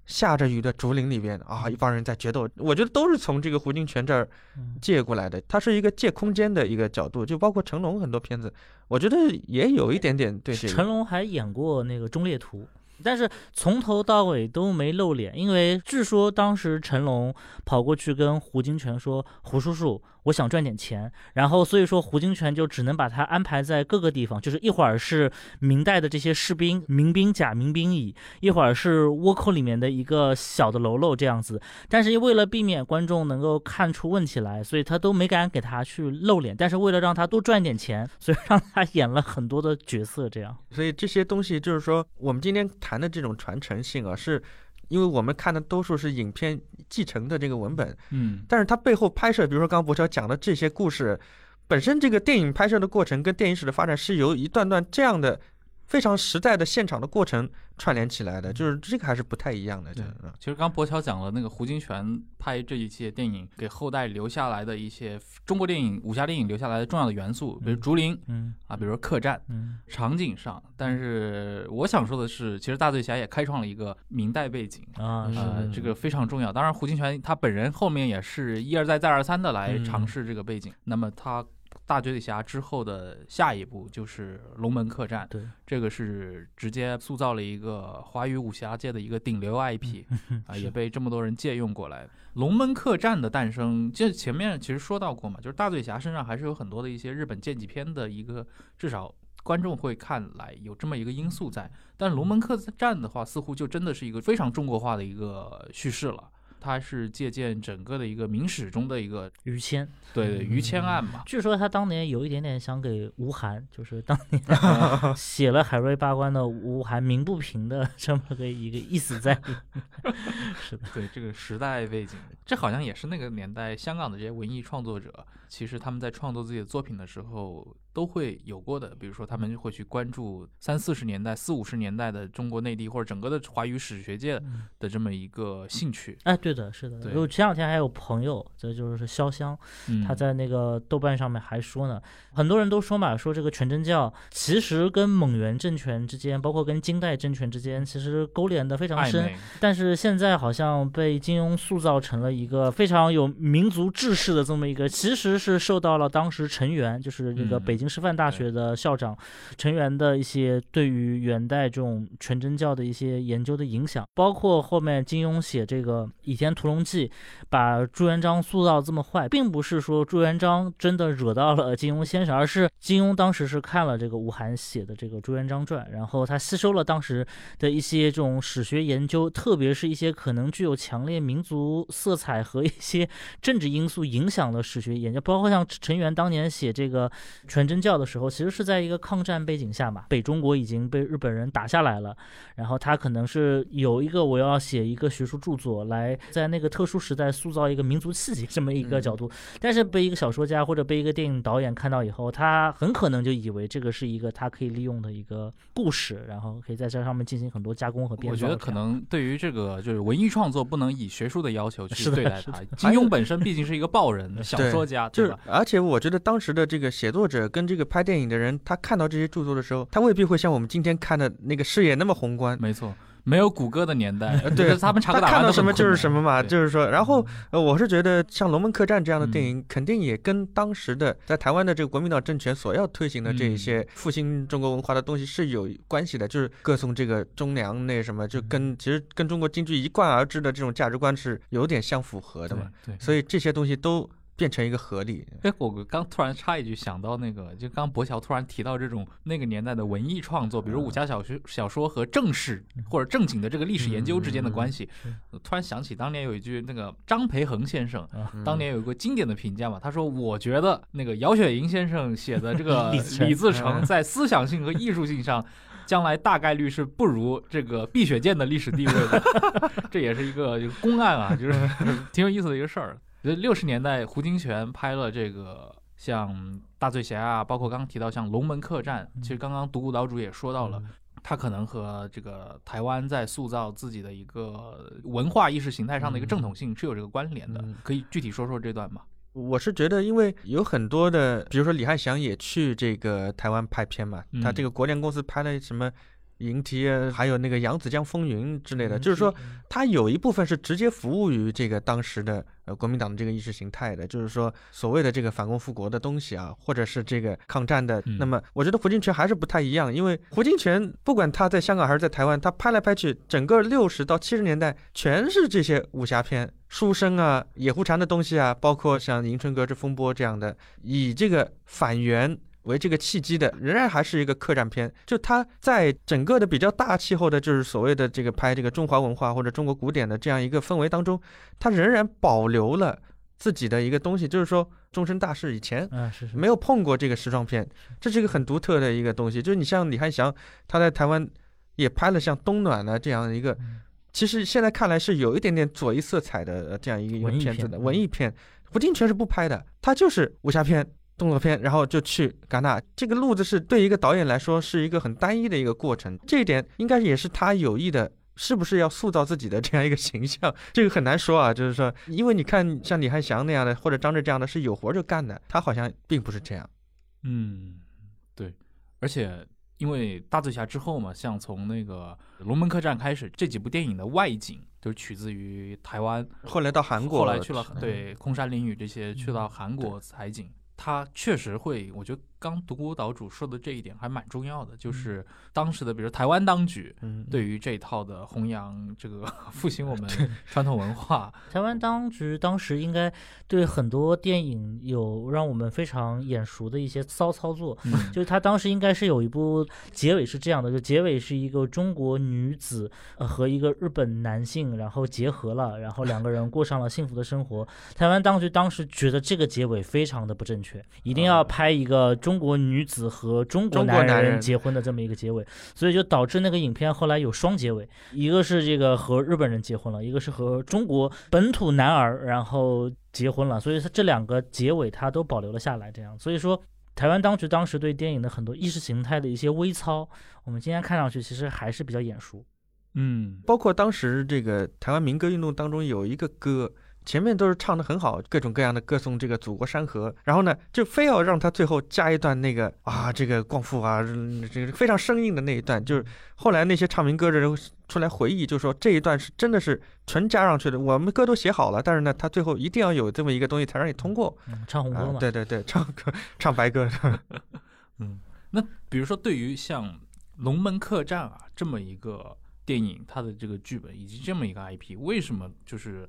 [SPEAKER 4] 下着雨的竹林里边啊，一帮人在决斗，我觉得都是从这个胡金铨这儿
[SPEAKER 3] 嗯
[SPEAKER 4] 借过来的。它是一个借空间的一个角度，就包括成龙很多片子，我觉得也有一点点对这个。
[SPEAKER 3] 成龙还演过那个《忠烈图》。但是从头到尾都没露脸，因为据说当时成龙跑过去跟胡金铨说：“胡叔叔，我想赚点钱。”然后所以说胡金铨就只能把他安排在各个地方，就是一会儿是明代的这些士兵民兵甲、民兵乙，一会儿是倭寇里面的一个小的喽啰这样子。但是为了避免观众能够看出问题来，所以他都没敢给他去露脸。但是为了让他多赚点钱，所以让他演了很多的角色这样。
[SPEAKER 4] 所以这些东西就是说，我们今天谈的这种传承性啊，是因为我们看的多数是影片继承的这个文本，
[SPEAKER 2] 嗯，
[SPEAKER 4] 但是它背后拍摄，比如说刚刚博乔讲的这些故事，本身这个电影拍摄的过程跟电影史的发展是由一段段这样的非常实在的现场的过程串联起来的，就是这个还是不太一样的。
[SPEAKER 2] 对
[SPEAKER 4] 嗯
[SPEAKER 2] 其实刚博乔讲了那个胡金铨拍这一些电影给后代留下来的一些中国电影武侠电影留下来的重要的元素，比如竹林
[SPEAKER 3] 嗯
[SPEAKER 2] 啊，比如说客栈。
[SPEAKER 3] 嗯
[SPEAKER 2] 场景上，但是我想说的是，其实大醉侠也开创了一个明代背景，
[SPEAKER 3] 啊是
[SPEAKER 2] 这个非常重要。当然，胡金铨他本人后面也是一而再再而三的来
[SPEAKER 4] 嗯
[SPEAKER 2] 尝试这个背景。那么他大醉侠之后的下一部就是龙门客栈，
[SPEAKER 3] 对，
[SPEAKER 2] 这个是直接塑造了一个华语武侠界的一个顶流 IP 啊，也被这么多人借用过来。龙门客栈的诞生，这前面其实说到过嘛，就是大嘴侠身上还是有很多的一些日本剑戟片的一个，至少观众会看来有这么一个因素在。但龙门客栈的话，似乎就真的是一个非常中国化的一个叙事了。它是借鉴整个的一个明史中的一个
[SPEAKER 3] 于谦。
[SPEAKER 2] 对对于谦案嘛，
[SPEAKER 3] 据说他当年有一点点想给吴晗，就是当年 写了《海瑞八关》的吴晗鸣不平的这么个一个意思在里。是的，
[SPEAKER 2] 对这个时代背景，这好像也是那个年代香港的这些文艺创作者，其实他们在创作自己的作品的时候都会有过的。比如说，他们会去关注三四十年代、四五十年代的中国内地或者整个的华语史学界的这么一个兴趣。
[SPEAKER 3] 哎，对的，是的。
[SPEAKER 2] 对
[SPEAKER 3] 我前两天还有朋友，这就是潇湘，
[SPEAKER 2] 嗯
[SPEAKER 3] 他在那个豆瓣上面还说呢，很多人都说嘛，说这个全真教其实跟蒙元政权之间，包括跟金代政权之间，其实勾连的非常深。但是现在好像被金庸塑造成了一个非常有民族志士的这么一个，其实是受到了当时陈元，就是那个
[SPEAKER 2] 嗯
[SPEAKER 3] 北京师范大学的校长陈元的一些对于元代这种全真教的一些研究的影响，包括后面金庸写这个《倚天屠龙记》把朱元璋塑造这么坏，并不是说朱元璋真的惹到了金庸先生，而是金庸当时是看了这个吴晗写的这个《朱元璋传》，然后他吸收了当时的一些这种史学研究，特别是一些可能具有强烈民族色彩和一些政治因素影响的史学研究，包括像陈元当年写这个全真教的时候，其实是在一个抗战背景下嘛，北中国已经被日本人打下来了，然后他可能是有一个我要写一个学术著作来在那个特殊时代塑造一个民族气节这么一个角度，但是被一个小说家或者被一个电影导演看到以后，他很可能就以为这个是一个他可以利用的一个故事，然后可以在这上面进行很多加工和编造。
[SPEAKER 2] 我觉得可能对于这个就是文艺创作，不能以学术的要求去对待
[SPEAKER 3] 是
[SPEAKER 2] 它。金庸本身毕竟是一个报人、小说家，
[SPEAKER 4] 就是
[SPEAKER 2] 对吧？，
[SPEAKER 4] 而且我觉得当时的这个写作者跟这个拍电影的人，他看到这些著作的时候，他未必会像我们今天看的那个视野那么宏观。
[SPEAKER 2] 没错，没有谷歌的年代，
[SPEAKER 4] 呃对
[SPEAKER 2] 他们查
[SPEAKER 4] 他
[SPEAKER 2] 个打
[SPEAKER 4] 看到什么就是什么嘛，就是说，然后呃，我是觉得像《龙门客栈》这样的电
[SPEAKER 2] 嗯。
[SPEAKER 4] 影，肯定也跟当时的在台湾的这个国民党政权所要推行的这一
[SPEAKER 2] 嗯。
[SPEAKER 4] 些复兴中国文化的东西是有关系的，就是歌颂这个忠良那什么，就
[SPEAKER 2] 嗯。
[SPEAKER 4] 跟其实跟中国京剧一贯而至的这种价值观是有点相符合的嘛，
[SPEAKER 2] 对对。
[SPEAKER 4] 所以这些东西都变成一个合理。
[SPEAKER 2] 哎，我刚突然插一句，想到那个，就刚博乔突然提到这种那个年代的文艺创作，比如武侠小说、小说和正史或者正经的这个历史研究之间的关系，突然想起当年有一句那个张培恒先生
[SPEAKER 4] 嗯
[SPEAKER 2] 当年有一个经典的评价嘛，他说：“我觉得那个姚雪莹先生写的这个
[SPEAKER 3] 李自成
[SPEAKER 2] 在思想性和艺术性上，将来大概率是不如这个碧血剑的历史地位的。这也是一个公案啊，就是 挺有意思的一个事儿。六十年代，胡金铨拍了这个像大醉侠啊，包括刚刚提到像龙门客栈，其实刚刚独孤岛主也说到了。他可能和这个台湾在塑造自己的一个文化意识形态上的一个正统性是有这个关联的
[SPEAKER 4] 嗯，
[SPEAKER 2] 可以具体说说这段吗？
[SPEAKER 4] 我是觉得，因为有很多的，比如说李翰祥也去这个台湾拍片嘛，他
[SPEAKER 2] 嗯。
[SPEAKER 4] 这个国联公司拍了什么《银蹄》啊，还有那个《扬子江风云》之类的，就是说他有一部分是直接服务于这个当时的呃国民党的这个意识形态的，就是说所谓的这个反共复国的东西啊，或者是这个抗战的。
[SPEAKER 2] 嗯
[SPEAKER 4] 那么我觉得胡金铨还是不太一样，因为胡金铨不管他在香港还是在台湾，他拍来拍去，整个六十到七十年代全是这些武侠片。书生啊，野狐禅的东西啊，包括像《迎春阁之风波》这样的，以这个反元为这个契机的，仍然还是一个客栈片。就它在整个的比较大气候的，就是所谓的这个拍这个中华文化或者中国古典的这样一个氛围当中，它仍然保留了自己的一个东西，就是说终身大事以前
[SPEAKER 3] 啊，是是
[SPEAKER 4] 没有碰过这个时装片，这是一个很独特的一个东西。就是你像李翰祥，他在台湾也拍了像《冬暖》呢这样一个，
[SPEAKER 3] 嗯
[SPEAKER 4] 其实现在看来是有一点点左翼色彩的呃这样一个片子的文艺片。胡金铨是不拍的，他就是武侠片。动作片，然后就去戛纳，这个路子是对一个导演来说是一个很单一的一个过程，这一点应该也是他有意的，是不是要塑造自己的这样一个形象？这个很难说啊，就是说，因为你看像李翰祥那样的，或者张震这样的，是有活就干的，他好像并不是这样。
[SPEAKER 2] 嗯，对，而且因为大醉侠之后嘛，像从那个龙门客栈开始，这几部电影的外景都取自于台湾，
[SPEAKER 4] 后来到韩国，
[SPEAKER 2] 后来去了
[SPEAKER 4] 嗯
[SPEAKER 2] 对空山灵雨这些，去到韩国采景。它确实会，我觉得刚独孤岛主说的这一点还蛮重要的，就是当时的比如台湾当局
[SPEAKER 4] 嗯，
[SPEAKER 2] 对于这一套的弘扬这个 复兴我们 传统文化，
[SPEAKER 3] 台湾当局当时应该对很多电影有让我们非常眼熟的一些骚操作，
[SPEAKER 2] 嗯。
[SPEAKER 3] 就是他当时应该是有一部结尾是这样的，就结尾是一个中国女子呃和一个日本男性然后结合了，然后两个人过上了幸福的生活。台湾当局当时觉得这个结尾非常的不正确，一定要拍一个中国女子和中国男
[SPEAKER 4] 人
[SPEAKER 3] 结婚的这么一个结尾，所以就导致那个影片后来有双结尾，一个是这个和日本人结婚了，一个是和中国本土男儿然后结婚了，所以它这两个结尾它都保留了下来，这样，所以说。台湾当局当时对电影的很多意识形态的一些微操，我们今天看上去其实还是比较眼熟。
[SPEAKER 2] 嗯，
[SPEAKER 4] 包括当时这个台湾民歌运动当中有一个歌，前面都是唱的很好，各种各样的歌颂这个祖国山河，然后呢，就非要让他最后加一段那个啊，这个光复啊，嗯这个非常生硬的那一段，就是后来那些唱民歌的人出来回忆，就说这一段是真的是纯加上去的，我们歌都写好了，但是呢，他最后一定要有这么一个东西才让你通过。
[SPEAKER 3] 嗯，唱红歌
[SPEAKER 4] 啊
[SPEAKER 3] 嘛，，
[SPEAKER 4] 对对对，唱歌 唱白歌，嗯
[SPEAKER 2] 那比如说对于像《龙门客栈》啊这么一个电影，它的这个剧本以及这么一个 IP，为什么就是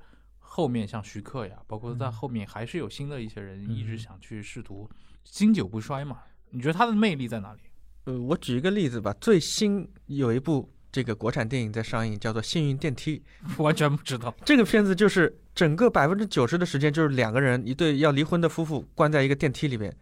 [SPEAKER 2] 后面像徐克呀，包括在
[SPEAKER 3] 嗯
[SPEAKER 2] 后面还是有新的一些人一直
[SPEAKER 3] 嗯
[SPEAKER 2] 想去试图经久不衰嘛。你觉得他的魅力在哪里？
[SPEAKER 4] 呃，我举一个例子吧，最新有一部这个国产电影在上映，叫做《幸运电梯》。
[SPEAKER 2] 完全不知道。
[SPEAKER 4] 这个片子就是整个百分之九十的时间，就是两个人一对要离婚的夫妇关在一个电梯里边
[SPEAKER 2] 嗯，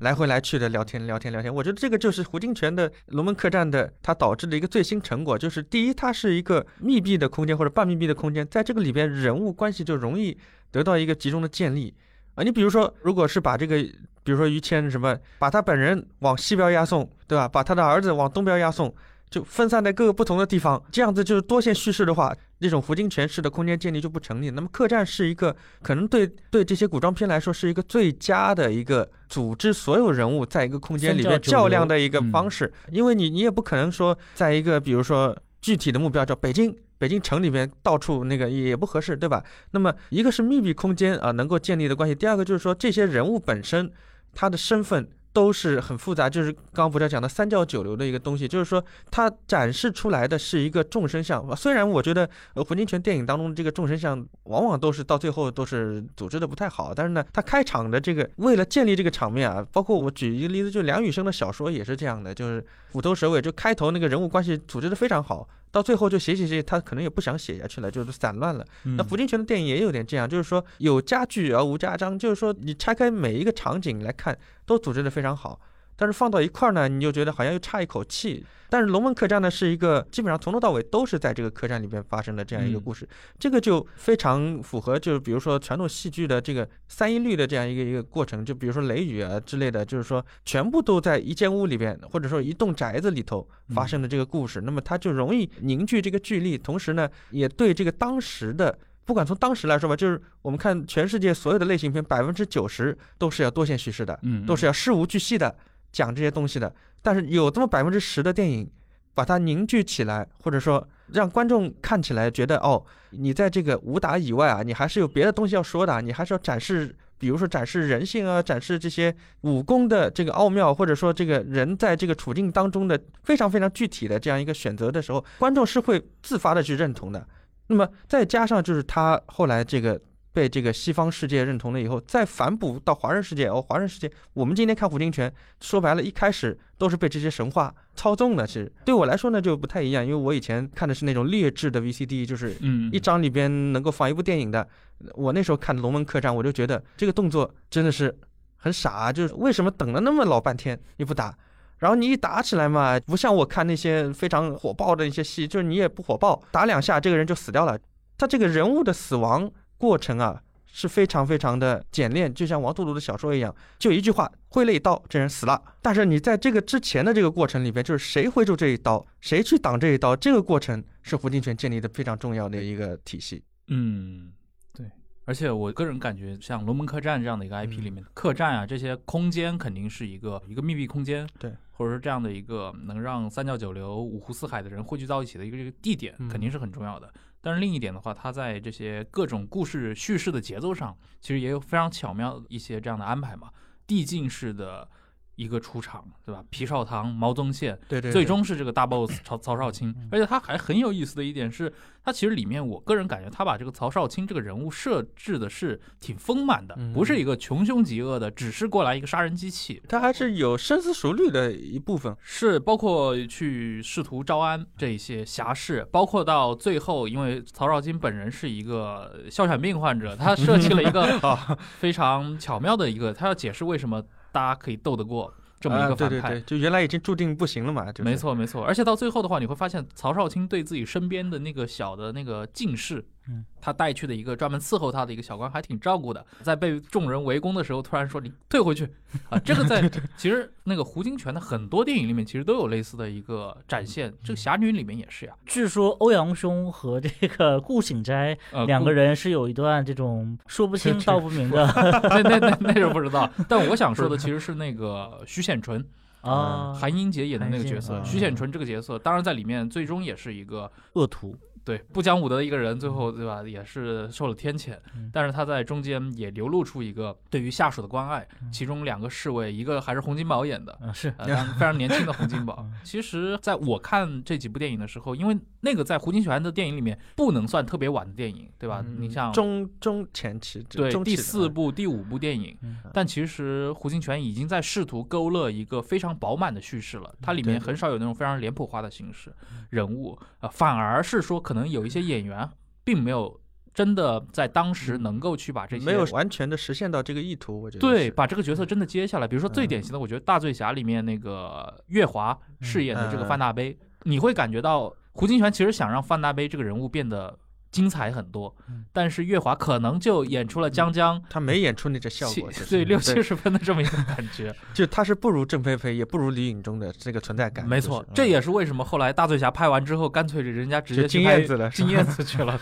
[SPEAKER 4] 来回来去的聊天聊天聊天。我觉得这个就是胡金铨的《龙门客栈》的它导致的一个最新成果，就是第一，它是一个密闭的空间或者半密闭的空间，在这个里边人物关系就容易得到一个集中的建立啊。你比如说，如果是把这个，比如说于谦什么，把他本人往西边押送，对吧？把他的儿子往东边押送。就分散在各个不同的地方，这样子就是多线叙事的话，那种胡金铨式的空间建立就不成立。那么客栈是一个可能对对这些古装片来说是一个最佳的一个组织所有人物在一个空间里面较量的一个
[SPEAKER 3] 嗯
[SPEAKER 4] 方式，因为你你也不可能说在一个比如说具体的目标叫北京。北京城里面到处那个也不合适，对吧？那么一个是密闭空间啊，能够建立的关系；第二个就是说这些人物本身他的身份都是很复杂，就是刚刚不是讲的三教九流的一个东西，就是说它展示出来的是一个众生相。虽然我觉得呃胡金铨电影当中这个众生相往往都是到最后都是组织的不太好，但是呢，他开场的这个为了建立这个场面啊，包括我举一个例子，就梁羽生的小说也是这样的，就是虎头蛇尾，就开头那个人物关系组织的非常好。到最后就写写写，他可能也不想写下去了，就是散乱了。
[SPEAKER 3] 嗯
[SPEAKER 4] 那胡金铨的电影也有点这样，就是说有家具而无家章，就是说你拆开每一个场景来看，都组织的非常好。但是放到一块儿呢，你就觉得好像又差一口气。但是龙门客栈呢，是一个基本上从头到尾都是在这个客栈里边发生的这样一个
[SPEAKER 2] 嗯
[SPEAKER 4] 故事，这个就非常符合，就是比如说传统戏剧的这个三一律的这样一个一个过程。就比如说雷雨啊之类的，就是说全部都在一间屋里边，或者说一栋宅子里头发生的这个故事，那么它就容易凝聚这个聚力，同时呢，也对这个当时的。不管从当时来说吧，就是我们看全世界所有的类型片，百分之九十都是要多线叙事的，
[SPEAKER 2] 嗯
[SPEAKER 4] 都是要事无巨细的讲这些东西的。但是有这么百分之十的电影，把它凝聚起来，或者说让观众看起来觉得哦，你在这个武打以外啊，你还是有别的东西要说的，你还是要展示，比如说展示人性啊，展示这些武功的这个奥妙，或者说这个人在这个处境当中的非常非常具体的这样一个选择的时候，观众是会自发的去认同的。那么再加上就是他后来这个被这个西方世界认同了以后，再反哺到华人世界。哦，华人世界，我们今天看胡金铨，说白了，一开始都是被这些神话操纵的。其实对我来说呢，就不太一样，因为我以前看的是那种劣质的 VCD，就是
[SPEAKER 2] 嗯
[SPEAKER 4] 一张里边能够放一部电影的。我那时候看《龙门客栈》，我就觉得这个动作真的是很傻，就是为什么等了那么老半天你不打？然后你一打起来嘛，不像我看那些非常火爆的一些戏，就是你也不火爆，打两下这个人就死掉了。他这个人物的死亡过程啊是非常非常的简练，就像王杜庐的小说一样，就一句话挥了一刀，这人死了。但是你在这个之前的这个过程里边，就是谁挥出这一刀，谁去挡这一刀，这个过程是胡金铨建立的非常重要的一个体系。
[SPEAKER 2] 嗯，对。而且我个人感觉，像《龙门客栈》这样的一个 IP 里面，客栈啊这些空间肯定是一个一个密闭空间，
[SPEAKER 4] 对，
[SPEAKER 2] 或者说这样的一个能让三教九流、五湖四海的人汇聚到一起的一个这个地点，
[SPEAKER 4] 嗯
[SPEAKER 2] 肯定是很重要的。但是另一点的话，它在这些各种故事叙事的节奏上，其实也有非常巧妙一些这样的安排嘛。递进式的一个出场，对吧？皮少棠、毛宗宪，
[SPEAKER 4] 对对
[SPEAKER 2] 最终是这个大 boss 曹曹少卿
[SPEAKER 3] 嗯，
[SPEAKER 2] 而且他还很有意思的一点是，他其实里面我个人感觉他把这个曹少卿这个人物设置的是挺丰满的，
[SPEAKER 4] 嗯
[SPEAKER 2] 不是一个穷凶极恶的，只是过来一个杀人机器，
[SPEAKER 4] 他还是有深思熟虑的一部分。
[SPEAKER 2] 是包括去试图招安这一些侠士，包括到最后，因为曹少卿本人是一个哮喘病患者，他设计了一个 非常巧妙的一个，他要解释为什么大家可以斗得过这么一
[SPEAKER 4] 啊
[SPEAKER 2] 个反派。
[SPEAKER 4] 对对对，就原来已经注定不行了嘛，就是、
[SPEAKER 2] 没。错没错，而且到最后的话，你会发现曹少卿对自己身边的那个小的那个进士，
[SPEAKER 3] 嗯，
[SPEAKER 2] 他带去的一个专门伺候他的一个小官还挺照顾的，在被众人围攻的时候，突然说你退回去。啊，这个在其实那个胡金铨的很多电影里面其实都有类似的一个展现，这个侠女里面也是呀，
[SPEAKER 3] 据说欧阳兄和这个顾醒斋
[SPEAKER 2] 呃，
[SPEAKER 3] 两个
[SPEAKER 2] 人
[SPEAKER 3] 人是有一段这种说不清道不明的
[SPEAKER 2] 那那那那是不知道，但我想说的 其实是那个徐显纯，
[SPEAKER 3] 啊，
[SPEAKER 2] 韩英杰演的那个角色，
[SPEAKER 3] 啊。
[SPEAKER 2] 徐显纯这个角色，当然在里面最终也是一个
[SPEAKER 3] 恶徒，
[SPEAKER 2] 对不讲武德的一个人，最后对吧，也是受了天谴。
[SPEAKER 3] 嗯
[SPEAKER 2] 但是他在中间也流露出一个对于下属的关爱，
[SPEAKER 3] 嗯
[SPEAKER 2] 其中两个侍卫，一个还是洪金宝演的。
[SPEAKER 3] 嗯是
[SPEAKER 2] 非常年轻的洪金宝
[SPEAKER 3] 嗯。
[SPEAKER 2] 其实，在我看这几部电影的时候，因为那个在胡金铨的电影里面不能算特别晚的电影，对吧？
[SPEAKER 4] 嗯
[SPEAKER 2] 你像
[SPEAKER 4] 中中前期，
[SPEAKER 2] 对第四
[SPEAKER 4] 啊
[SPEAKER 2] 部、第五部电影，
[SPEAKER 3] 嗯
[SPEAKER 2] 但其实胡金铨已经在试图勾勒一个非常饱满的叙事了，它里面很少有那种非常脸谱化的形式人物，呃，反而是说可能有一些演员并没有真的在当时能够去把这些
[SPEAKER 4] 没有完全的实现到这个意图，我觉得
[SPEAKER 2] 对，把这个角色真的接下来。比如说最
[SPEAKER 4] 嗯。
[SPEAKER 2] 典型的，我觉得《大醉侠》里面那个月华饰演的这个
[SPEAKER 4] 嗯
[SPEAKER 2] 范大悲，你会感觉到胡金铨其实想让范大悲这个人物变得精彩很多
[SPEAKER 3] 嗯，
[SPEAKER 2] 但是月华可能就演出了江江
[SPEAKER 4] 他没演出那这效果，
[SPEAKER 2] 对六七十分的这么一个感觉。
[SPEAKER 4] 就他是不如郑菲菲，也不如李允中的这个存在感。
[SPEAKER 2] 没错
[SPEAKER 4] 就是，
[SPEAKER 2] 这也是为什么后来大醉侠拍完之后，干脆人家直接
[SPEAKER 4] 就金
[SPEAKER 2] 去拍
[SPEAKER 4] 燕子了是吧
[SPEAKER 2] 金燕子去了。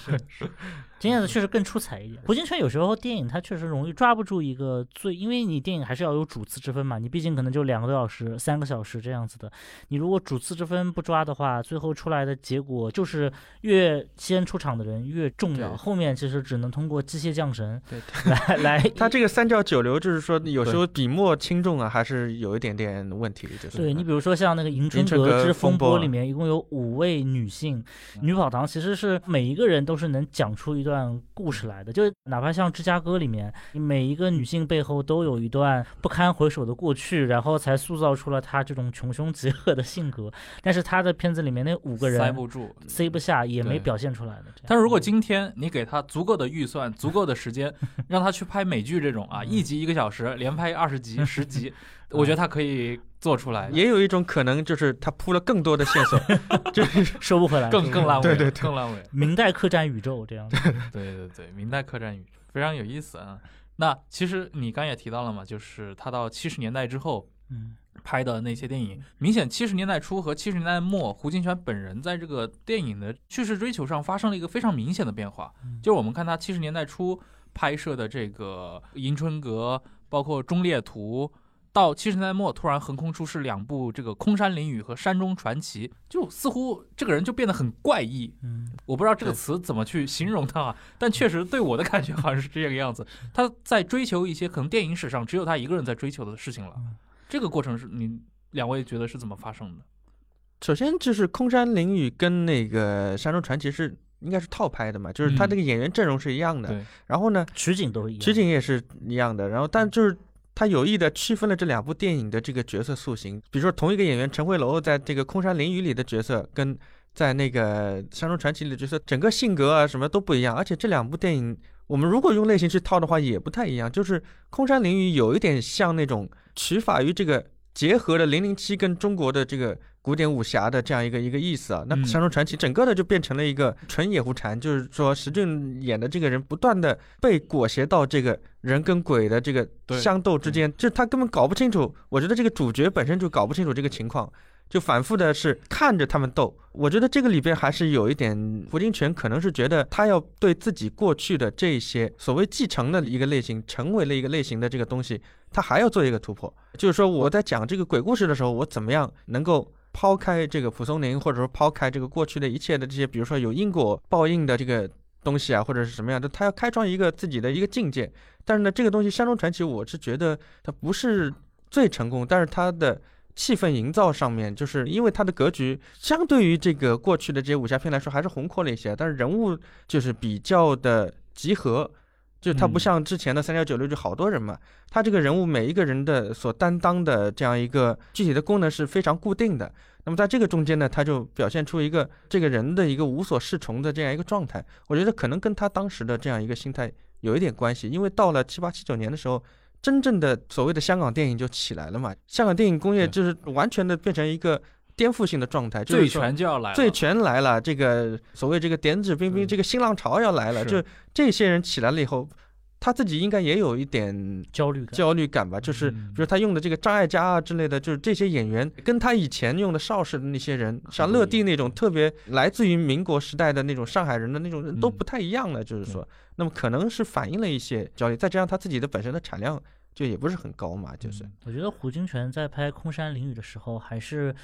[SPEAKER 2] 是
[SPEAKER 3] 金燕子确实更出彩一点。胡金铨有时候电影他确实容易抓不住一个最，因为你电影还是要有主次之分嘛，你毕竟可能就两个多小时、三个小时这样子的。你如果主次之分不抓的话，最后出来的结果就是越先出场的人越重要，后面其实只能通过机械降神
[SPEAKER 4] 对
[SPEAKER 3] 来来。
[SPEAKER 4] 他这个三教九流，就是说有时候笔墨轻重啊，还是有一点点问题。就是
[SPEAKER 3] 对你比如说像那个《迎春
[SPEAKER 4] 阁
[SPEAKER 3] 阁之风波里面，一共有五位女性女跑堂，其实是每一个人都是能讲出一段故事来的。就是哪怕像《芝加哥》里面，每一个女性背后都有一段不堪回首的过去，然后才塑造出了她这种穷凶极恶的性格。但是她的片子里面那五个人
[SPEAKER 2] 塞不住。
[SPEAKER 3] 塞不下，也没表现出来的。
[SPEAKER 2] 但是如果今天你给她足够的预算、足够的时间，让她去拍美剧这种啊，一集一个小时，连拍二十集、十集，我觉得他可以做出来，
[SPEAKER 4] 也有一种可能，就是他铺了更多的线索，就是
[SPEAKER 3] 收不回来，
[SPEAKER 2] 更更烂尾，
[SPEAKER 4] 对对对
[SPEAKER 2] 更烂尾。
[SPEAKER 3] 明代客栈宇宙这样子。
[SPEAKER 2] 对对对，明代客栈宇宙非常有意思啊。那其实你刚也提到了嘛，就是他到七十年代之后
[SPEAKER 3] 嗯
[SPEAKER 2] 拍的那些电影，明显七十年代初和七十年代末，胡金铨本人在这个电影的叙事追求上发生了一个非常明显的变化。
[SPEAKER 3] 嗯
[SPEAKER 2] 就是我们看他七十年代初拍摄的这个《迎春阁》，包括《忠烈图》，到七十年代末突然横空出世两部这个《空山灵雨》和《山中传奇》，就似乎这个人就变得很怪异。
[SPEAKER 3] 嗯
[SPEAKER 2] 我不知道这个词怎么去形容他啊，但确实对我的感觉好像是这个样子。他在追求一些可能电影史上只有他一个人在追求的事情了
[SPEAKER 3] 嗯。
[SPEAKER 2] 这个过程是你两位觉得是怎么发生的？
[SPEAKER 4] 首先就是空山灵雨跟那个山中传奇是应该是套拍的嘛，就是他
[SPEAKER 2] 嗯
[SPEAKER 4] 这个演员阵容是一样的。
[SPEAKER 2] 对，
[SPEAKER 4] 然后呢，
[SPEAKER 3] 取景都是一样。
[SPEAKER 4] 取景也是一样的。然后但就是。他有意的区分了这两部电影的这个角色塑形，比如说同一个演员陈慧楼在这个《空山灵雨》里的角色，跟在那个《山中传奇》里的角色，整个性格啊什么都不一样。而且这两部电影，我们如果用类型去套的话，也不太一样。就是《空山灵雨》有一点像那种取法于这个结合的零零七跟中国的这个古典武侠的这样一个一个意思啊。那
[SPEAKER 2] 嗯《
[SPEAKER 4] 山中传奇》整个的就变成了一个纯野狐禅，就是说石俊演的这个人不断的被裹挟到这个人跟鬼的这个
[SPEAKER 2] 对
[SPEAKER 4] 相斗之间，就他根本搞不清楚。我觉得这个主角本身就搞不清楚这个情况。就反复的是看着他们斗，我觉得这个里边还是有一点，胡金铨可能是觉得他要对自己过去的这些所谓继承的一个类型，成为了一个类型的这个东西，他还要做一个突破。就是说我在讲这个鬼故事的时候，我怎么样能够抛开这个蒲松龄，或者说抛开这个过去的一切的这些，比如说有因果报应的这个东西啊，或者是什么样的，他要开创一个自己的一个境界。但是呢，这个东西《山中传奇》，我是觉得它不是最成功，但是它的气氛营造上面，就是因为它的格局相对于这个过去的这些武侠片来说，还是宏阔了一些，但是人物就是比较的集合。就他不
[SPEAKER 2] 嗯
[SPEAKER 4] 像之前的三幺九六就好多人嘛，他这个人物每一个人的所担当的这样一个具体的功能是非常固定的。那么在这个中间呢，他就表现出一个这个人的一个无所适从的这样一个状态。我觉得可能跟他当时的这样一个心态有一点关系，因为到了七八七九年的时候，真正的所谓的香港电影就起来了嘛，香港电影工业就是完全的变成一个颠覆性的状态，就是
[SPEAKER 2] 醉
[SPEAKER 4] 说
[SPEAKER 2] 拳就要来了，
[SPEAKER 4] 醉拳来了，这个所谓这个点指兵兵，
[SPEAKER 2] 嗯。
[SPEAKER 4] 这个新浪潮要来了，
[SPEAKER 2] 是。
[SPEAKER 4] 就这些人起来了以后，他自己应该也有一点
[SPEAKER 3] 焦虑感。
[SPEAKER 4] 焦虑感吧，就是
[SPEAKER 2] 嗯。
[SPEAKER 4] 比如他用的这个张艾嘉啊之类的，就是这些演员跟他以前用的邵氏的那些人，像乐蒂那种特别来自于民国时代的那种上海人的那种人都
[SPEAKER 2] 嗯
[SPEAKER 4] 不太一样了，就是说，那么可能是反映了一些焦虑，再加上他自己的本身的产量就也不是很高嘛，就是。
[SPEAKER 2] 嗯
[SPEAKER 3] 我觉得胡金铨在拍《空山灵雨》的时候，还是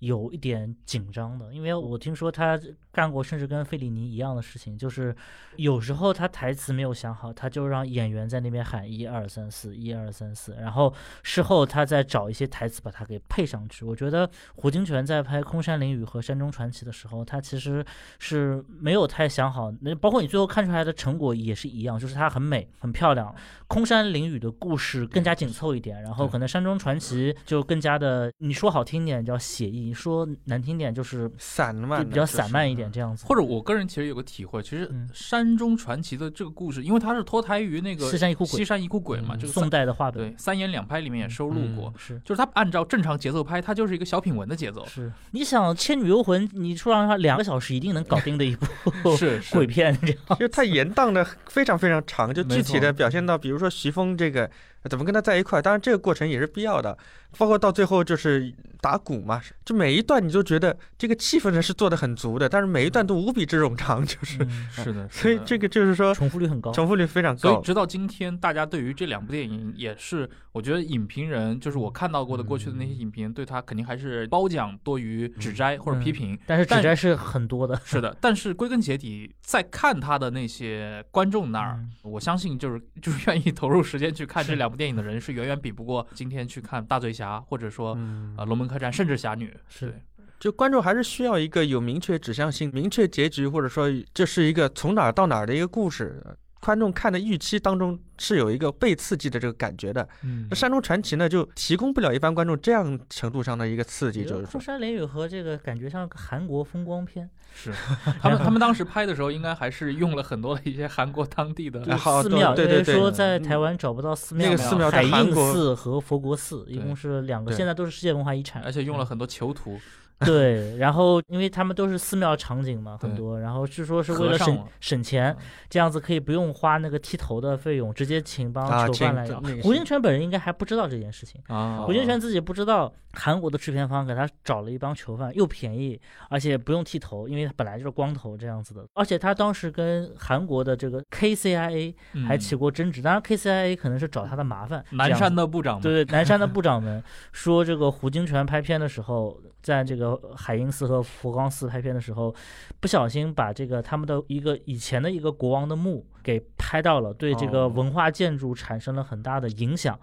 [SPEAKER 3] 有一点紧张的，因为我听说他干过甚至跟费里尼一样的事情，就是有时候他台词没有想好，他就让演员在那边喊一二三四一二三四，然后事后他再找一些台词把它给配上去。我觉得胡金铨在拍《空山灵雨》和《山中传奇》的时候，他其实是没有太想好，那包括你最后看出来的成果也是一样，就是它很美很漂亮。空山灵雨的故事更加紧凑一点，然后可能《山中传奇》就更加的，你说好听点叫写意，说难听点就是
[SPEAKER 4] 散漫，
[SPEAKER 3] 比较散漫一点这样子。
[SPEAKER 2] 或者我个人其实有个体会，其实《山中传奇》的这个故事，因为它是脱胎于那个
[SPEAKER 3] 西山一哭鬼，
[SPEAKER 2] 西山一哭鬼嘛，这个
[SPEAKER 3] 宋代的话
[SPEAKER 2] 本，对三言两拍里面也收录过，
[SPEAKER 3] 是。
[SPEAKER 2] 就是它按照正常节奏拍，它就是一个小品文的节奏。
[SPEAKER 3] 是。你想《倩女幽魂》，你说让它两个小时一定能搞定的一部
[SPEAKER 2] 是
[SPEAKER 3] 鬼片，这样
[SPEAKER 4] 就它延宕的非常非常长，就具体的表现到，比如说徐峰这个。怎么跟他在一块？当然，这个过程也是必要的。包括到最后就是打鼓嘛，就每一段你都觉得这个气氛呢是做的很足的，但是每一段都无比之冗长，就是
[SPEAKER 2] 是的。
[SPEAKER 4] 所以这个就是说
[SPEAKER 3] 重复率很高，
[SPEAKER 4] 重复率非常高。
[SPEAKER 2] 所以直到今天，大家对于这两部电影也是，我觉得影评人就是我看到过的过去的那些影评，对他肯定还是褒奖多于指摘或者批评。
[SPEAKER 3] 但是指摘是很多的，
[SPEAKER 2] 是的。但是归根结底，在看他的那些观众那儿，我相信就是就是愿意投入时间去看这两部电影的人是远远比不过今天去看大嘴侠或者说。呃，龙门客栈甚至侠女
[SPEAKER 3] 是，
[SPEAKER 4] 就观众还是需要一个有明确指向性、明确结局，或者说这是一个从哪儿到哪儿的一个故事。观众看的预期当中是有一个被刺激的这个感觉的。
[SPEAKER 3] 嗯，
[SPEAKER 4] 那山中传奇呢，就提供不了一般观众这样程度上的一个刺激。就是
[SPEAKER 3] 说，山连雨和这个感觉像韩国风光片。
[SPEAKER 2] 是，他们他们当时 拍的时候，应该还是用了很多的一些韩国当地的
[SPEAKER 3] 寺庙。
[SPEAKER 4] 对对对，
[SPEAKER 3] 说在台湾找不到寺庙，
[SPEAKER 4] 那个寺庙
[SPEAKER 3] 海印
[SPEAKER 4] 国
[SPEAKER 3] 寺和佛国寺，一共是两个，现在都是世界文化遗产。
[SPEAKER 2] 而且用了很多囚徒。
[SPEAKER 3] 对，然后因为他们都是寺庙场景嘛，很多，然后据说是为了省省钱，这样子可以不用花那个剃头的费用，直接请帮囚犯来。胡金铨本人应该还不知道这件事情
[SPEAKER 2] 啊，
[SPEAKER 3] 胡金铨自己不知道，韩国的制片方给他找了一帮囚犯，又便宜，而且不用剃头，因为他本来就是光头这样子的。而且他当时跟韩国的这个 KCIA 还起过争执，当然 KCIA 可能是找他的麻烦。
[SPEAKER 2] 南山的部长，
[SPEAKER 3] 对对，南山的部长们说，这个胡金铨拍片的时候，在这个。海因寺和佛光寺拍片的时候，不小心把这个他们的一个以前的一个国王的墓给拍到了，对这个文化建筑产生了很大的影响。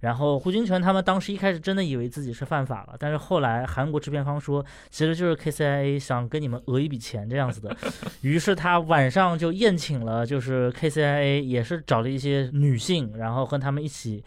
[SPEAKER 3] 然后胡金铨他们当时一开始真的以为自己是犯法了，但是后来韩国制片方说，其实就是 KCIA 想跟你们讹一笔钱这样子的。于是他晚上就宴请了，就是 KCIA 也是找了一些女性，然后和他们一起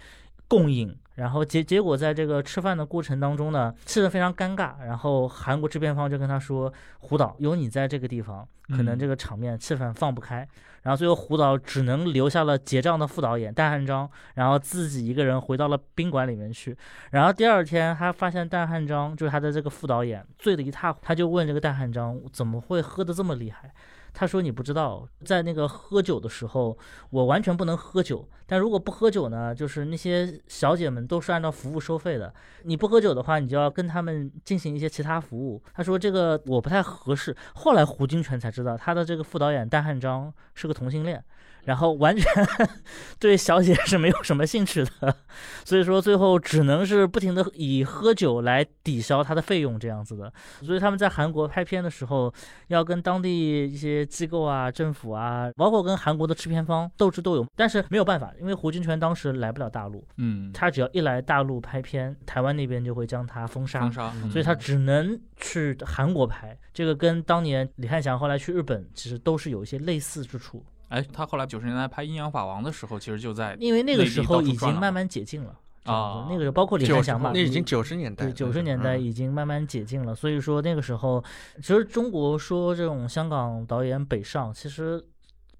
[SPEAKER 3] 共饮。然后结结果在这个吃饭的过程当中呢，吃的非常尴尬。然后韩国制片方就跟他说：“胡导，有你在这个地方，可能这个场面气氛放不开。”然后最后胡导只能留下了结账的副导演戴汉章，然后自己一个人回到了宾馆里面去。然后第二天他发现戴汉章就是他的这个副导演醉得一塌糊涂，他就问这个戴汉章怎么会喝得这么厉害。他说：“你不知道，在那个喝酒的时候，我完全不能喝酒。但如果不喝酒呢，就是那些小姐们都是按照服务收费的。你不喝酒的话，你就要跟他们进行一些其他服务。”他说：“这个我不太合适。”后来胡金铨才知道，他的这个副导演戴汉章是个同性恋。然后完全 对小姐是没有什么兴趣的，所以说最后只能是不停的以喝酒来抵消他的费用这样子的。所以他们在韩国拍片的时候，要跟当地一些机构啊、政府啊，包括跟韩国的制片方斗智斗勇。但是没有办法，因为胡金铨当时来不了大陆，
[SPEAKER 2] 嗯，
[SPEAKER 3] 他只要一来大陆拍片，台湾那边就会将他封杀，
[SPEAKER 2] 封杀，
[SPEAKER 3] 所以他只能去韩国拍。这个跟当年李汉祥后来去日本，其实都是有一些类似之处。
[SPEAKER 2] 哎，他后来九十年代拍《阴阳法王》的时候，其实就在
[SPEAKER 3] 因为那个时候已经慢慢解禁了啊，那个时候包括李汉祥嘛，
[SPEAKER 4] 那已经九十年代，
[SPEAKER 3] 对，九十年代已经慢慢解禁了。所以说那个时候，其实中国说这种香港导演北上，其实。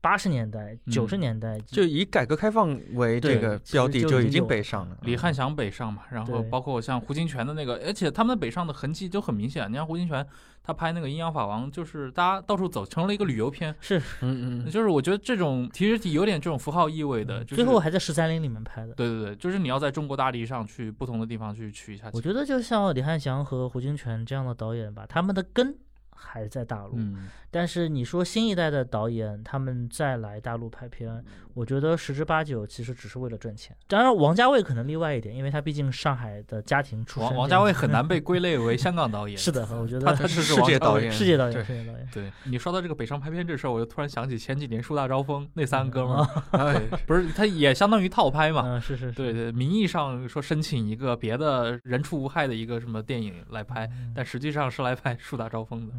[SPEAKER 3] 八十年代、九十年代
[SPEAKER 4] 就以改革开放为这个标的，
[SPEAKER 3] 就
[SPEAKER 4] 已经北上了。
[SPEAKER 2] 李汉祥北上嘛，然后包括像胡金铨的那个，而且他们北上的痕迹就很明显。你像胡金铨，他拍那个《阴阳法王》，就是大家到处走，成了一个旅游片。
[SPEAKER 3] 是，
[SPEAKER 4] 嗯嗯，
[SPEAKER 2] 就是我觉得这种其实有点这种符号意味的。
[SPEAKER 3] 最后还在十三陵里面拍的。
[SPEAKER 2] 对对对，就是你要在中国大地上去不同的地方去取一下。
[SPEAKER 3] 我觉得就像李汉祥和胡金铨这样的导演吧，他们的根。还在大陆。
[SPEAKER 2] 嗯，
[SPEAKER 3] 但是你说新一代的导演他们再来大陆拍片，我觉得十之八九其实只是为了赚钱。当然，王家卫可能例外一点，因为他毕竟上海的家庭出身。
[SPEAKER 2] 王王家卫很难被归类为香港导演。
[SPEAKER 3] 是的，我觉得
[SPEAKER 2] 他他是
[SPEAKER 4] 世界导演
[SPEAKER 3] 世界导演，世界导演。
[SPEAKER 2] 对你说到这个北上拍片这事儿，我就突然想起前几年树大招风那三个哥们儿，不是他也相当于套拍嘛。
[SPEAKER 3] 嗯，是是是，
[SPEAKER 2] 对对，名义上说申请一个别的人畜无害的一个什么电影来拍，
[SPEAKER 3] 嗯
[SPEAKER 2] 但实际上是来拍树大招风的。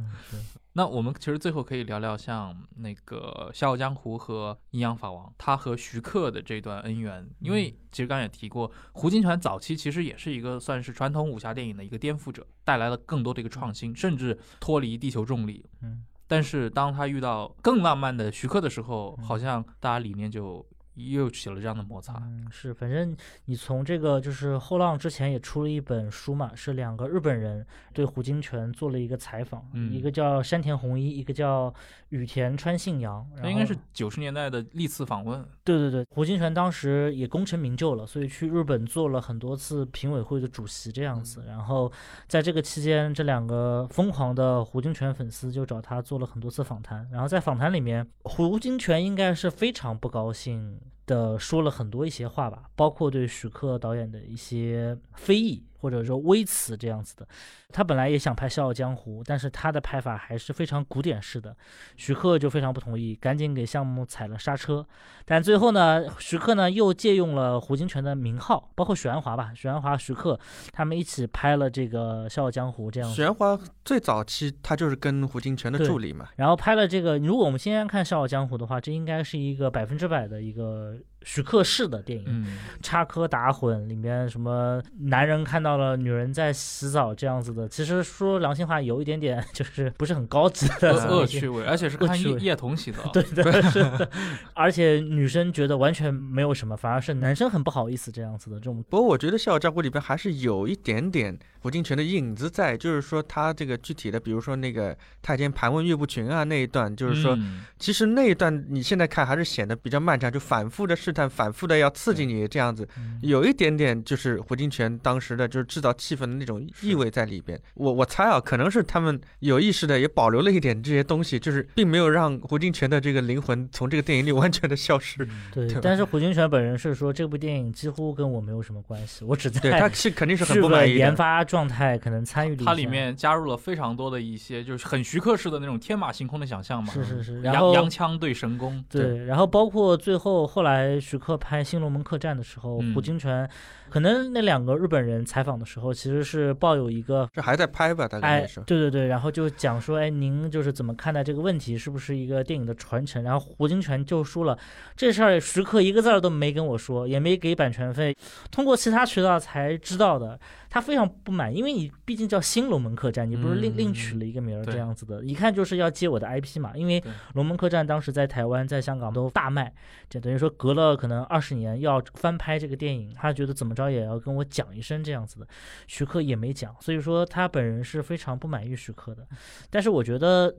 [SPEAKER 2] 那我们其实最后可以聊聊像那个《笑傲江湖》和《阴阳法王》，他和徐克的这段恩怨。因为其实刚才也提过，胡金铨早期其实也是一个算是传统武侠电影的一个颠覆者，带来了更多的一个创新，甚至脱离地球重力。
[SPEAKER 3] 嗯
[SPEAKER 2] 但是当他遇到更浪漫的徐克的时候，
[SPEAKER 3] 嗯
[SPEAKER 2] 好像大家理念就又起了这样的摩擦。
[SPEAKER 3] 嗯，是，反正你从这个就是后浪之前也出了一本书嘛，是两个日本人对胡金铨做了一个采访，
[SPEAKER 2] 嗯
[SPEAKER 3] 一个叫山田弘一，一个叫羽田川信阳，
[SPEAKER 2] 那应该是九十年代的历次访问。
[SPEAKER 3] 对对对，胡金铨当时也功成名就了，所以去日本做了很多次评委会的主席这样子。然后在这个期间，这两个疯狂的胡金铨粉丝就找他做了很多次访谈。然后在访谈里面，胡金铨应该是非常不高兴的说了很多一些话吧，包括对许克导演的一些非议。或者说微词这样子的。他本来也想拍《笑傲江湖》，但是他的拍法还是非常古典式的，徐克就非常不同意，赶紧给项目踩了刹车。但最后呢，徐克呢又借用了胡金铨的名号，包括许鞍华吧，许鞍华、徐克他们一起拍了这个《笑傲江湖》这样子。
[SPEAKER 4] 许鞍华最早期他就是跟胡金铨的助理嘛，
[SPEAKER 3] 然后拍了这个，如果我们现在看《笑傲江湖》的话，这应该是一个百分之百的一个徐克式的电影，
[SPEAKER 2] 嗯，
[SPEAKER 3] 插科打诨，里面什么男人看到了女人在洗澡这样子的，其实说良心话，有一点点就是不是很高级的
[SPEAKER 2] 恶趣味，而且是看叶童洗澡。
[SPEAKER 3] 对 对，是的，而且女生觉得完全没有什么，反而是男生很不好意思这样子的这种。
[SPEAKER 4] 不过我觉得《笑傲江湖》里边还是有一点点胡金铨的影子在，就是说他这个具体的，比如说那个太监盘问岳不群啊那一段，就是说，
[SPEAKER 2] 嗯
[SPEAKER 4] 其实那一段你现在看还是显得比较漫长，就反复的试探，反复的要刺激你这样子，
[SPEAKER 3] 嗯
[SPEAKER 4] 有一点点就是胡金铨当时的就是制造气氛的那种意味在里边。我我猜啊，可能是他们有意识的也保留了一点这些东西，就是并没有让胡金铨的这个灵魂从这个电影里 完全的消失。
[SPEAKER 3] 对
[SPEAKER 4] 对，
[SPEAKER 3] 但是胡金铨本人是说这部电影几乎跟我没有什么关系，我只
[SPEAKER 4] 对，他是肯定是很不满意的。
[SPEAKER 3] 研发状态可能参与了一
[SPEAKER 2] 它里面加入了非常多的一些，就是很徐克式的那种天马行空的想象嘛。
[SPEAKER 3] 是是是，然后
[SPEAKER 2] 洋洋枪对神功，
[SPEAKER 3] 对，然后包括最后后来徐克拍《新龙门客栈》的时候，
[SPEAKER 2] 嗯。
[SPEAKER 3] 胡金铨可能那两个日本人采访的时候，其实是抱有一个
[SPEAKER 4] 这还在拍吧？大概
[SPEAKER 3] 哎
[SPEAKER 4] 那时候，。
[SPEAKER 3] 对对对，然后就讲说，哎，您就是怎么看待这个问题，是不是一个电影的传承？然后胡金铨就说了，这事儿徐克一个字儿都没跟我说，也没给版权费，通过其他渠道才知道的。他非常不满，因为你毕竟叫新龙门客栈，你不是另、
[SPEAKER 2] 嗯
[SPEAKER 3] 另取了一个名儿这样子的，一看就是要接我的 IP 嘛。因为龙门客栈当时在台湾、在香港都大卖，就等于说隔了可能二十年要翻拍这个电影，他觉得怎么着也要跟我讲一声这样子的。徐克也没讲，所以说他本人是非常不满意徐克的。但是我觉得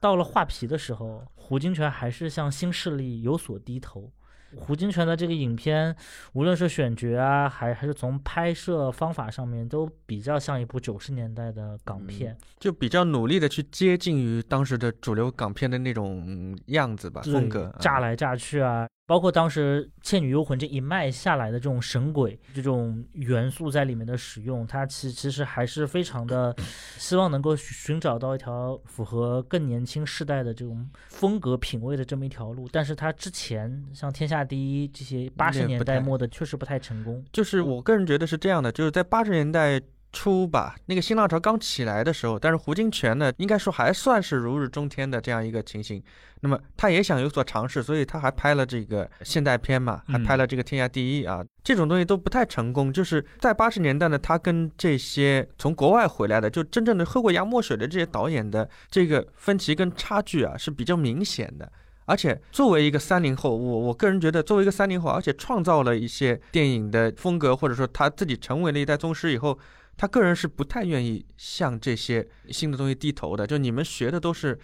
[SPEAKER 3] 到了画皮的时候，胡金铨还是向新势力有所低头。胡金铨的这个影片，无论是选角啊，还还是从拍摄方法上面，都比较像一部九十年代的港片。
[SPEAKER 4] 就比较努力的去接近于当时的主流港片的那种嗯样子吧，风格。
[SPEAKER 3] 炸来炸去啊，包括当时《倩女幽魂》这一脉下来的这种神鬼这种元素在里面的使用，它其其实还是非常的希望能够寻找到一条符合更年轻世代的这种风格品味的这么一条路。但是它之前像《天下第一》这些八十年代末的，确实不太成功。
[SPEAKER 4] 就是我个人觉得是这样的，就是在八十年代初吧，那个新浪潮刚起来的时候，但是胡金铨呢，应该说还算是如日中天的这样一个情形。那么他也想有所尝试，所以他还拍了这个现代片嘛，还拍了这个《天下第一》啊，这种东西都不太成功。就是在八十年代呢，他跟这些从国外回来的，就真正的喝过洋墨水的这些导演的这个分歧跟差距啊，是比较明显的。而且作为一个三零后，我我个人觉得，作为一个三零后，而且创造了一些电影的风格，或者说他自己成为了一代宗师以后，他个人是不太愿意向这些新的东西低头的。就你们学的都是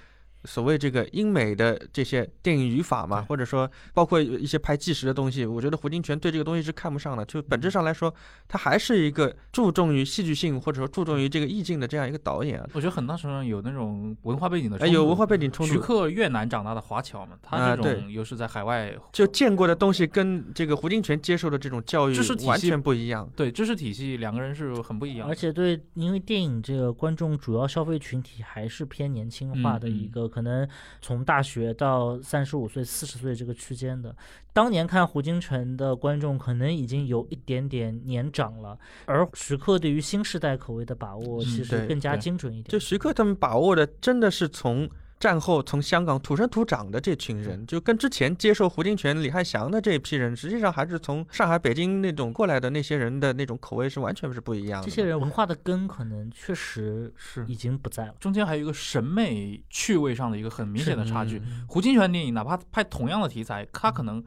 [SPEAKER 4] 所谓这个英美的这些电影语法嘛，或者说包括一些拍纪实的东西，我觉得胡金铨对这个东西是看不上的。就本质上来说，他还是一个注重于戏剧性或者说注重于这个意境的这样一个导演啊。
[SPEAKER 2] 我觉得很大程度上有那种文化背景的
[SPEAKER 4] 哎，
[SPEAKER 2] 冲突
[SPEAKER 4] 有文化背景冲
[SPEAKER 2] 徐，克越南长大的华侨嘛，他这种又是在海外，
[SPEAKER 4] 就见过的东西跟这个胡金铨接受的这种教育
[SPEAKER 2] 知识体系
[SPEAKER 4] 完全不一样。
[SPEAKER 2] 对知识体系两个人是很不一样。
[SPEAKER 3] 而且对，因为电影这个观众主要消费群体还是偏年轻化的
[SPEAKER 2] 嗯
[SPEAKER 3] 一个，可能从大学到三十五岁、四十岁这个区间的。当年看胡金铨的观众可能已经有一点点年长了，而徐克对于新时代口味的把握
[SPEAKER 2] 嗯
[SPEAKER 3] 其实更加精准一点。
[SPEAKER 4] 就徐克他们把握的真的是从战后从香港土生土长的这群人，就跟之前接受胡金铨、李汉祥的这一批人，实际上还是从上海、北京那种过来的那些人的那种口味是完全是不一样的。
[SPEAKER 3] 这些人文化的根可能确实
[SPEAKER 2] 是
[SPEAKER 3] 已经不在了。
[SPEAKER 2] 中间还有一个审美趣味上的一个很明显的差距。
[SPEAKER 3] 嗯
[SPEAKER 2] 胡金铨电影哪怕拍同样的题材，他可能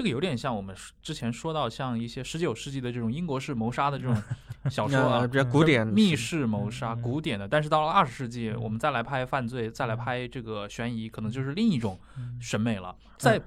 [SPEAKER 2] 这个有点像我们之前说到像一些十九世纪的这种英国式谋杀的这种 小说啊
[SPEAKER 4] 呃，比较古典
[SPEAKER 2] 密室谋杀
[SPEAKER 3] 嗯
[SPEAKER 2] 古典的，但是到了二十世纪，
[SPEAKER 3] 嗯
[SPEAKER 2] 我们再来拍犯罪，再来拍这个悬疑，可能就是另一种
[SPEAKER 3] 嗯。
[SPEAKER 2] 审美了。在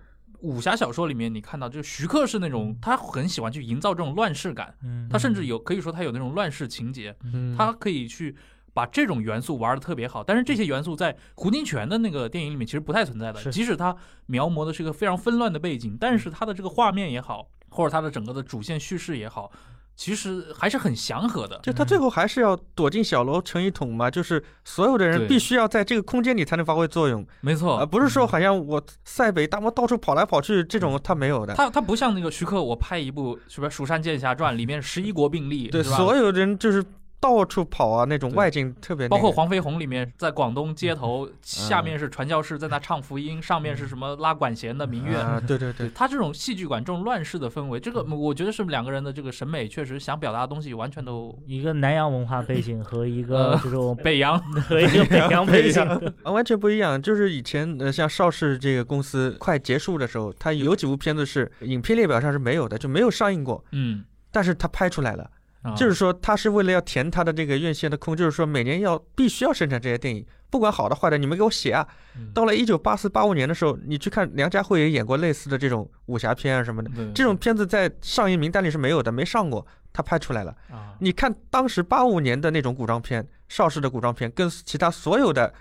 [SPEAKER 2] 武侠小说里面，你看到就是徐克是那种他很喜欢去营造这种乱世感，
[SPEAKER 3] 嗯。
[SPEAKER 2] 他甚至有可以说他有那种乱世情节，
[SPEAKER 4] 嗯，
[SPEAKER 2] 他可以去把这种元素玩的特别好，但是这些元素在胡金铨的那个电影里面其实不太存在的。即使他描摹的是一个非常纷乱的背景，但是他的这个画面也好，或者他的整个的主线叙事也好，其实还是很祥和的。
[SPEAKER 4] 就他最后还是要躲进小楼成一统嘛，就是所有的人必须要在这个空间里才能发挥作用，
[SPEAKER 2] 没错，
[SPEAKER 4] 而不是说好像我塞北大漠到处跑来跑去这种他没有的。
[SPEAKER 2] 他他不像那个徐克，我拍一部是不是《蜀山剑侠传》里面十一国并立，
[SPEAKER 4] 对，所有人就是到处跑啊，那种外景特别那个、
[SPEAKER 2] 包括黄飞鸿里面，在广东街头，
[SPEAKER 4] 嗯
[SPEAKER 2] 下面是传教士在那唱福音，上面是什么拉管弦的民乐。
[SPEAKER 4] 啊，对对对，
[SPEAKER 2] 他这种戏剧馆、这种乱世的氛围，这个我觉得是两个人的这个审美确实想表达的东西完全都
[SPEAKER 3] 一个南洋文化背景和一个
[SPEAKER 2] 呃
[SPEAKER 3] 这种
[SPEAKER 2] 北洋。
[SPEAKER 3] 和一个北洋 背景，
[SPEAKER 4] 啊，完全不一样。就是以前呃，像邵氏这个公司快结束的时候，他有几部片子是影片列表上是没有的，就没有上映过，
[SPEAKER 2] 嗯，
[SPEAKER 4] 但是他拍出来了。
[SPEAKER 2] 啊
[SPEAKER 4] 就是说，他是为了要填他的这个院线的空，就是说每年要必须要生产这些电影，不管好的坏的，你们给我写啊。
[SPEAKER 3] 嗯
[SPEAKER 4] 到了一九八四八五年的时候，你去看梁家辉也演过类似的这种武侠片啊什么的，这种片子在上映名单里是没有的，没上过，他拍出来了。
[SPEAKER 3] 啊，
[SPEAKER 4] 你看当时八五年的那种古装片，邵氏的古装片，跟其他所有的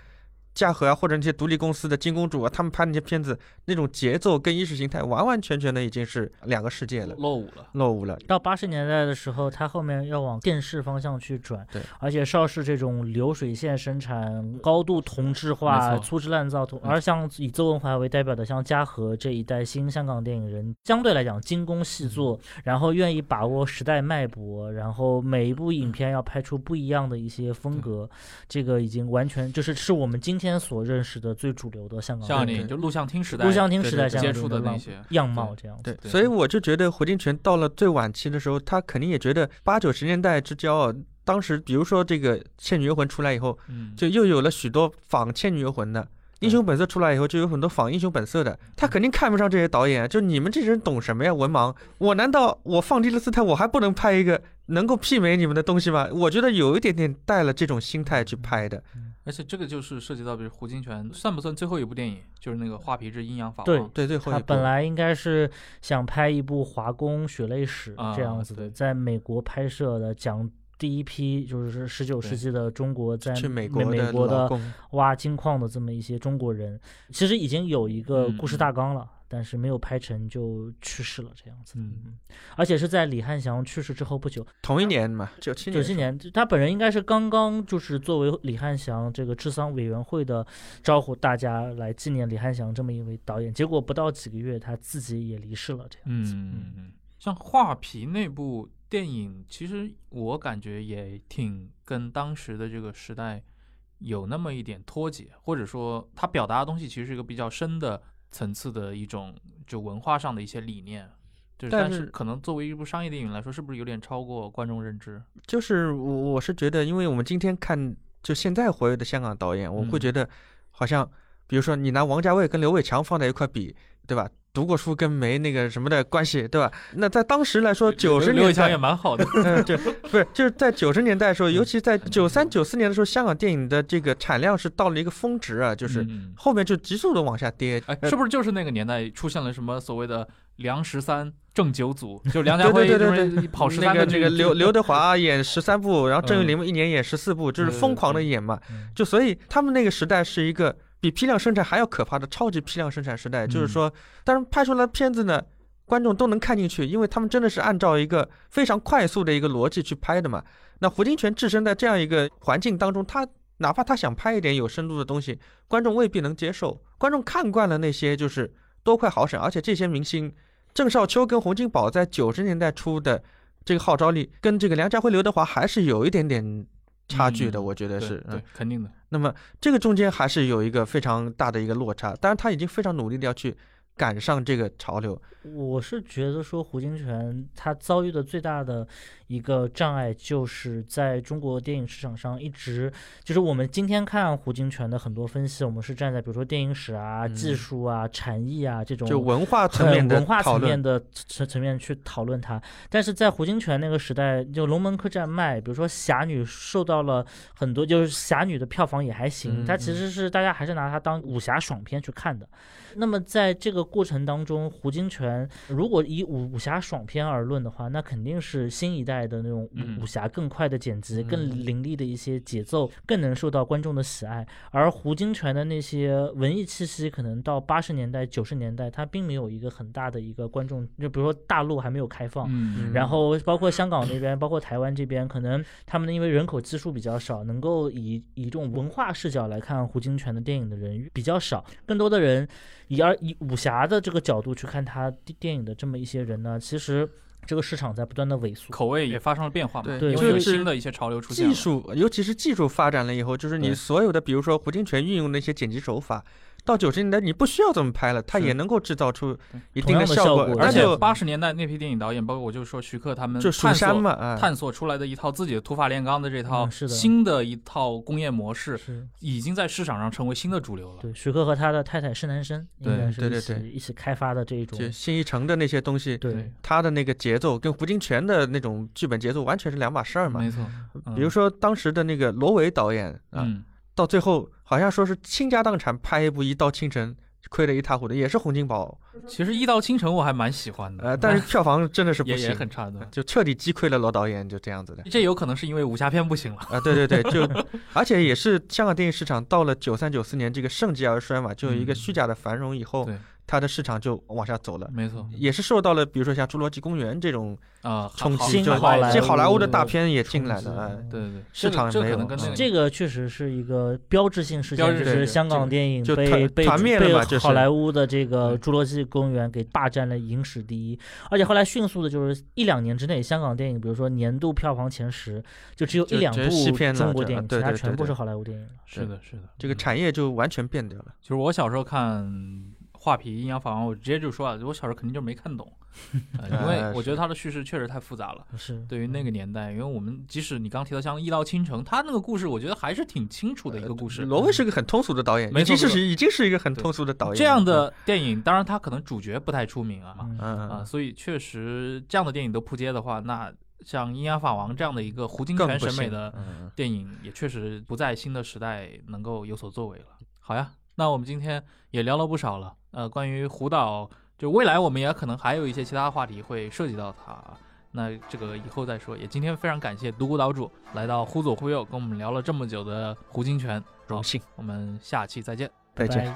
[SPEAKER 4] 嘉禾啊或者那些独立公司的金公主啊，他们拍那些片子，那种节奏跟意识形态完完全全的已经是两个世界了，
[SPEAKER 2] 落伍了。
[SPEAKER 4] 落伍了。
[SPEAKER 3] 到八十年代的时候，他后面要往电视方向去转，
[SPEAKER 4] 对，
[SPEAKER 3] 而且邵氏这种流水线生产、高度同质化、粗制滥造，而像以邹文怀为代表的像嘉禾这一代新香港电影人，相对来讲精工细作，然后愿意把握时代脉搏，然后每一部影片要拍出不一样的一些风格，这个已经完全就是是我们今天所认识的最主流的香港
[SPEAKER 2] 香港
[SPEAKER 3] 电影
[SPEAKER 2] 就录像厅时代，
[SPEAKER 3] 录像厅时代
[SPEAKER 2] 接触的那些，
[SPEAKER 3] 样貌这样子。
[SPEAKER 4] 对，所以我就觉得胡金铨到了最晚期的时候，他肯定也觉得八九十年代之交啊，当时比如说这个《倩女幽魂》出来以后，
[SPEAKER 2] 嗯，
[SPEAKER 4] 就又有了许多仿《倩女幽魂》的。英雄本色出来以后，就有很多仿英雄本色的，他肯定看不上这些导演，就你们这些人懂什么呀？文盲，我难道我放低了姿态，我还不能拍一个能够媲美你们的东西吗？我觉得有一点点带了这种心态去拍的。
[SPEAKER 2] 而且这个就是涉及到，比如胡金铨算不算最后一部电影，就是那个《画皮之阴阳法
[SPEAKER 3] 对
[SPEAKER 2] 王》。
[SPEAKER 4] 对，最后一部
[SPEAKER 3] 他本来应该是想拍一部华工血泪史
[SPEAKER 2] 啊
[SPEAKER 3] 这样子的，
[SPEAKER 2] 对
[SPEAKER 3] 在美国拍摄的，讲第一批就是十九世纪的中国在
[SPEAKER 4] 美
[SPEAKER 3] 美
[SPEAKER 4] 国的
[SPEAKER 3] 挖金矿的这么一些中国人，其实已经有一个
[SPEAKER 2] 嗯
[SPEAKER 3] 故事大纲了。但是没有拍成就去世了，这样子。
[SPEAKER 2] 嗯，
[SPEAKER 3] 而且是在李汉祥去世之后不久，
[SPEAKER 4] 同一年嘛，九七年。
[SPEAKER 3] 九七年，他本人应该是刚刚就是作为李汉祥这个治丧委员会的招呼大家来纪念李汉祥这么一位导演，结果不到几个月他自己也离世了，这样子。
[SPEAKER 2] 嗯嗯，像《画皮》那部电影，其实我感觉也挺跟当时的这个时代有那么一点脱节，或者说它表达的东西其实是一个比较深的层次的一种就文化上的一些理念。就是，
[SPEAKER 4] 但是
[SPEAKER 2] 可能作为一部商业电影来说，是不是有点超过观众认知？
[SPEAKER 4] 就是我我是觉得，因为我们今天看就现在活跃的香港导演，我会
[SPEAKER 2] 嗯
[SPEAKER 4] 觉得好像，比如说你拿王家卫跟刘伟强放在一块比，对吧？读过书跟没那个什么的关系，对吧？那在当时来说，九十年代
[SPEAKER 2] 也蛮好的，
[SPEAKER 4] 嗯，对，不是，就是在九十年代的时候，尤其在九三九四年的时候，香港电影的这个产量是到了一个峰值啊，就是
[SPEAKER 2] 嗯
[SPEAKER 4] 后面就急速的往下跌。
[SPEAKER 2] 哎，
[SPEAKER 4] 呃
[SPEAKER 2] 是不是就是那个年代出现了什么所谓的梁十三正九组？就梁家辉
[SPEAKER 4] 对对对
[SPEAKER 2] 就是跑十
[SPEAKER 4] 那
[SPEAKER 2] 三
[SPEAKER 4] 个那个刘刘德华演十三部，然后郑裕
[SPEAKER 2] 嗯
[SPEAKER 4] 玲一年演十四部，就是
[SPEAKER 2] 对对
[SPEAKER 4] 疯狂的演嘛。
[SPEAKER 3] 嗯
[SPEAKER 4] 就所以他们那个时代是一个比批量生产还要可怕的超级批量生产时代。就是
[SPEAKER 2] 嗯
[SPEAKER 4] 说，但是拍出来的片子呢，观众都能看进去，因为他们真的是按照一个非常快速的一个逻辑去拍的嘛。那胡金铨置身在这样一个环境当中，他哪怕他想拍一点有深度的东西，观众未必能接受。观众看惯了那些就是多快好省，而且这些明星，郑少秋跟洪金宝在九十年代初的这个号召力，跟这个梁家辉、刘德华还是有一点点差距的，
[SPEAKER 2] 嗯
[SPEAKER 4] 我觉得是。嗯
[SPEAKER 2] 对，肯定的。
[SPEAKER 4] 那么这个中间还是有一个非常大的一个落差，当然他已经非常努力的要去赶上这个潮流。
[SPEAKER 3] 我是觉得说胡金铨他遭遇的最大的一个障碍，就是在中国电影市场上一直就是我们今天看胡金铨的很多分析，我们是站在比如说电影史啊、
[SPEAKER 4] 嗯
[SPEAKER 3] 技术啊、产艺啊这种
[SPEAKER 4] 就文化层面的
[SPEAKER 3] 文化层面的层层面去讨论它。但是在胡金铨那个时代，就龙门客栈卖，比如说侠女受到了很多，就是侠女的票房也还行，
[SPEAKER 4] 嗯
[SPEAKER 3] 它其实是大家还是拿它当武侠爽片去看的。那么在这个过程当中，胡金铨如果以武武侠爽片而论的话，那肯定是新一代的那种
[SPEAKER 2] 嗯
[SPEAKER 3] 武武侠更快的剪辑、
[SPEAKER 4] 嗯
[SPEAKER 3] 更凌厉的一些节奏，更能受到观众的喜爱。而胡金铨的那些文艺气息，可能到八十年代、九十年代，它并没有一个很大的一个观众，就比如说大陆还没有开放。
[SPEAKER 2] 嗯，
[SPEAKER 3] 然后包括香港那边，包括台湾这边，可能他们因为人口基数比较少，能够以以这种文化视角来看胡金铨的电影的人比较少，更多的人以而以武侠的这个角度去看他电电影的这么一些人呢，其实这个市场在不断的萎缩。
[SPEAKER 2] 口味也发生了变化嘛，
[SPEAKER 4] 对
[SPEAKER 2] 因为有
[SPEAKER 4] 就是
[SPEAKER 2] 新的一些潮流出现了。
[SPEAKER 4] 技术，尤其是技术发展了以后，就是你所有的，比如说胡金铨运用的一些剪辑手法，到九十年代你不需要这么拍了，
[SPEAKER 2] 它
[SPEAKER 4] 也能够制造出一
[SPEAKER 3] 定的
[SPEAKER 4] 效果，
[SPEAKER 3] 效果
[SPEAKER 2] 而且八十年代那批电影导演，包括我就说徐克他们
[SPEAKER 4] 就蜀
[SPEAKER 2] 探索
[SPEAKER 4] 山嘛，啊，
[SPEAKER 2] 探索出来的一套自己的土法炼钢的这套新的一套工业模式，
[SPEAKER 3] 是
[SPEAKER 2] 已经在市场上成为新的主流了。
[SPEAKER 3] 对，徐克和他的太太施南生应
[SPEAKER 2] 对
[SPEAKER 3] 该是一
[SPEAKER 4] 对对对
[SPEAKER 3] 起一起开发的这一种
[SPEAKER 4] 就新一城的那些东西，
[SPEAKER 3] 对
[SPEAKER 4] 他的那个节奏跟胡金铨的那种剧本节奏完全是两码事儿嘛。
[SPEAKER 2] 没错，
[SPEAKER 4] 比如说当时的那个罗维导演啊，
[SPEAKER 2] 嗯，
[SPEAKER 4] 到最后好像说是倾家荡产拍一部《一到倾城》，亏得一塌糊涂，也是洪金宝，
[SPEAKER 2] 其实《一到倾城》我还蛮喜欢的，
[SPEAKER 4] 呃，但是 票房真的是不
[SPEAKER 2] 也也，很差的。
[SPEAKER 4] 就彻底击溃了罗导演，就这样子的。
[SPEAKER 2] 这有可能是因为武侠片不行了。
[SPEAKER 4] 啊，对对对，就而且也是香港电影市场到了九三九四年这个盛极而衰嘛，就有一个
[SPEAKER 2] 嗯
[SPEAKER 4] 虚假的繁荣以后，
[SPEAKER 2] 对，
[SPEAKER 4] 它的市场就往下走了，
[SPEAKER 2] 没错，
[SPEAKER 4] 也是受到了比如说像《侏罗纪公园》这种
[SPEAKER 2] 啊，
[SPEAKER 4] 冲击，就
[SPEAKER 3] 好莱坞
[SPEAKER 4] 好莱坞的
[SPEAKER 3] 的
[SPEAKER 4] 大片也进来了，哎，
[SPEAKER 2] 对对对，
[SPEAKER 4] 市场
[SPEAKER 2] 这个
[SPEAKER 4] 没有嗯
[SPEAKER 2] 这可能跟那个
[SPEAKER 3] 这个确实是一个标志性事件，就是香港电影被被
[SPEAKER 4] 团团灭了
[SPEAKER 3] 被好莱坞的这个《侏罗纪公园》给霸占了影史第一，而且后来迅速的就是一两年之内，香港电影比如说年度票房前十，就只有一两部中国电影，其他全部是好莱坞电影了。
[SPEAKER 2] 是的，是的，
[SPEAKER 4] 这个
[SPEAKER 2] 嗯
[SPEAKER 4] 产业就完全变掉了。
[SPEAKER 2] 就是我小时候看画皮《阴阳法王》，我直接就说啊，我小时候肯定就没看懂，呃因为
[SPEAKER 4] 呃
[SPEAKER 2] 我觉得他的叙事确实太复杂了。
[SPEAKER 3] 是
[SPEAKER 2] 对于那个年代，因为我们即使你刚提到像《一刀倾城》，他那个故事，我觉得还是挺清楚的一个故事。
[SPEAKER 4] 罗威是个很通俗的导演，
[SPEAKER 2] 没错没错
[SPEAKER 4] 已经是已经是一个很通俗的导演。
[SPEAKER 2] 这样的电影，当然他可能主角不太出名啊，啊，
[SPEAKER 4] 嗯，
[SPEAKER 2] 所以确实这样的电影都扑街的话，那像《阴阳法王》这样的一个胡金铨审美的电影，也确实不在新的时代能够有所作为了。好呀，那我们今天也聊了不少了，呃，关于胡导，就未来我们也可能还有一些其他话题会涉及到他，那这个以后再说。也今天非常感谢独孤岛主来到《忽左忽右》跟我们聊了这么久的胡金泉，
[SPEAKER 4] 荣幸。
[SPEAKER 2] 我们下期再见，
[SPEAKER 4] 再见。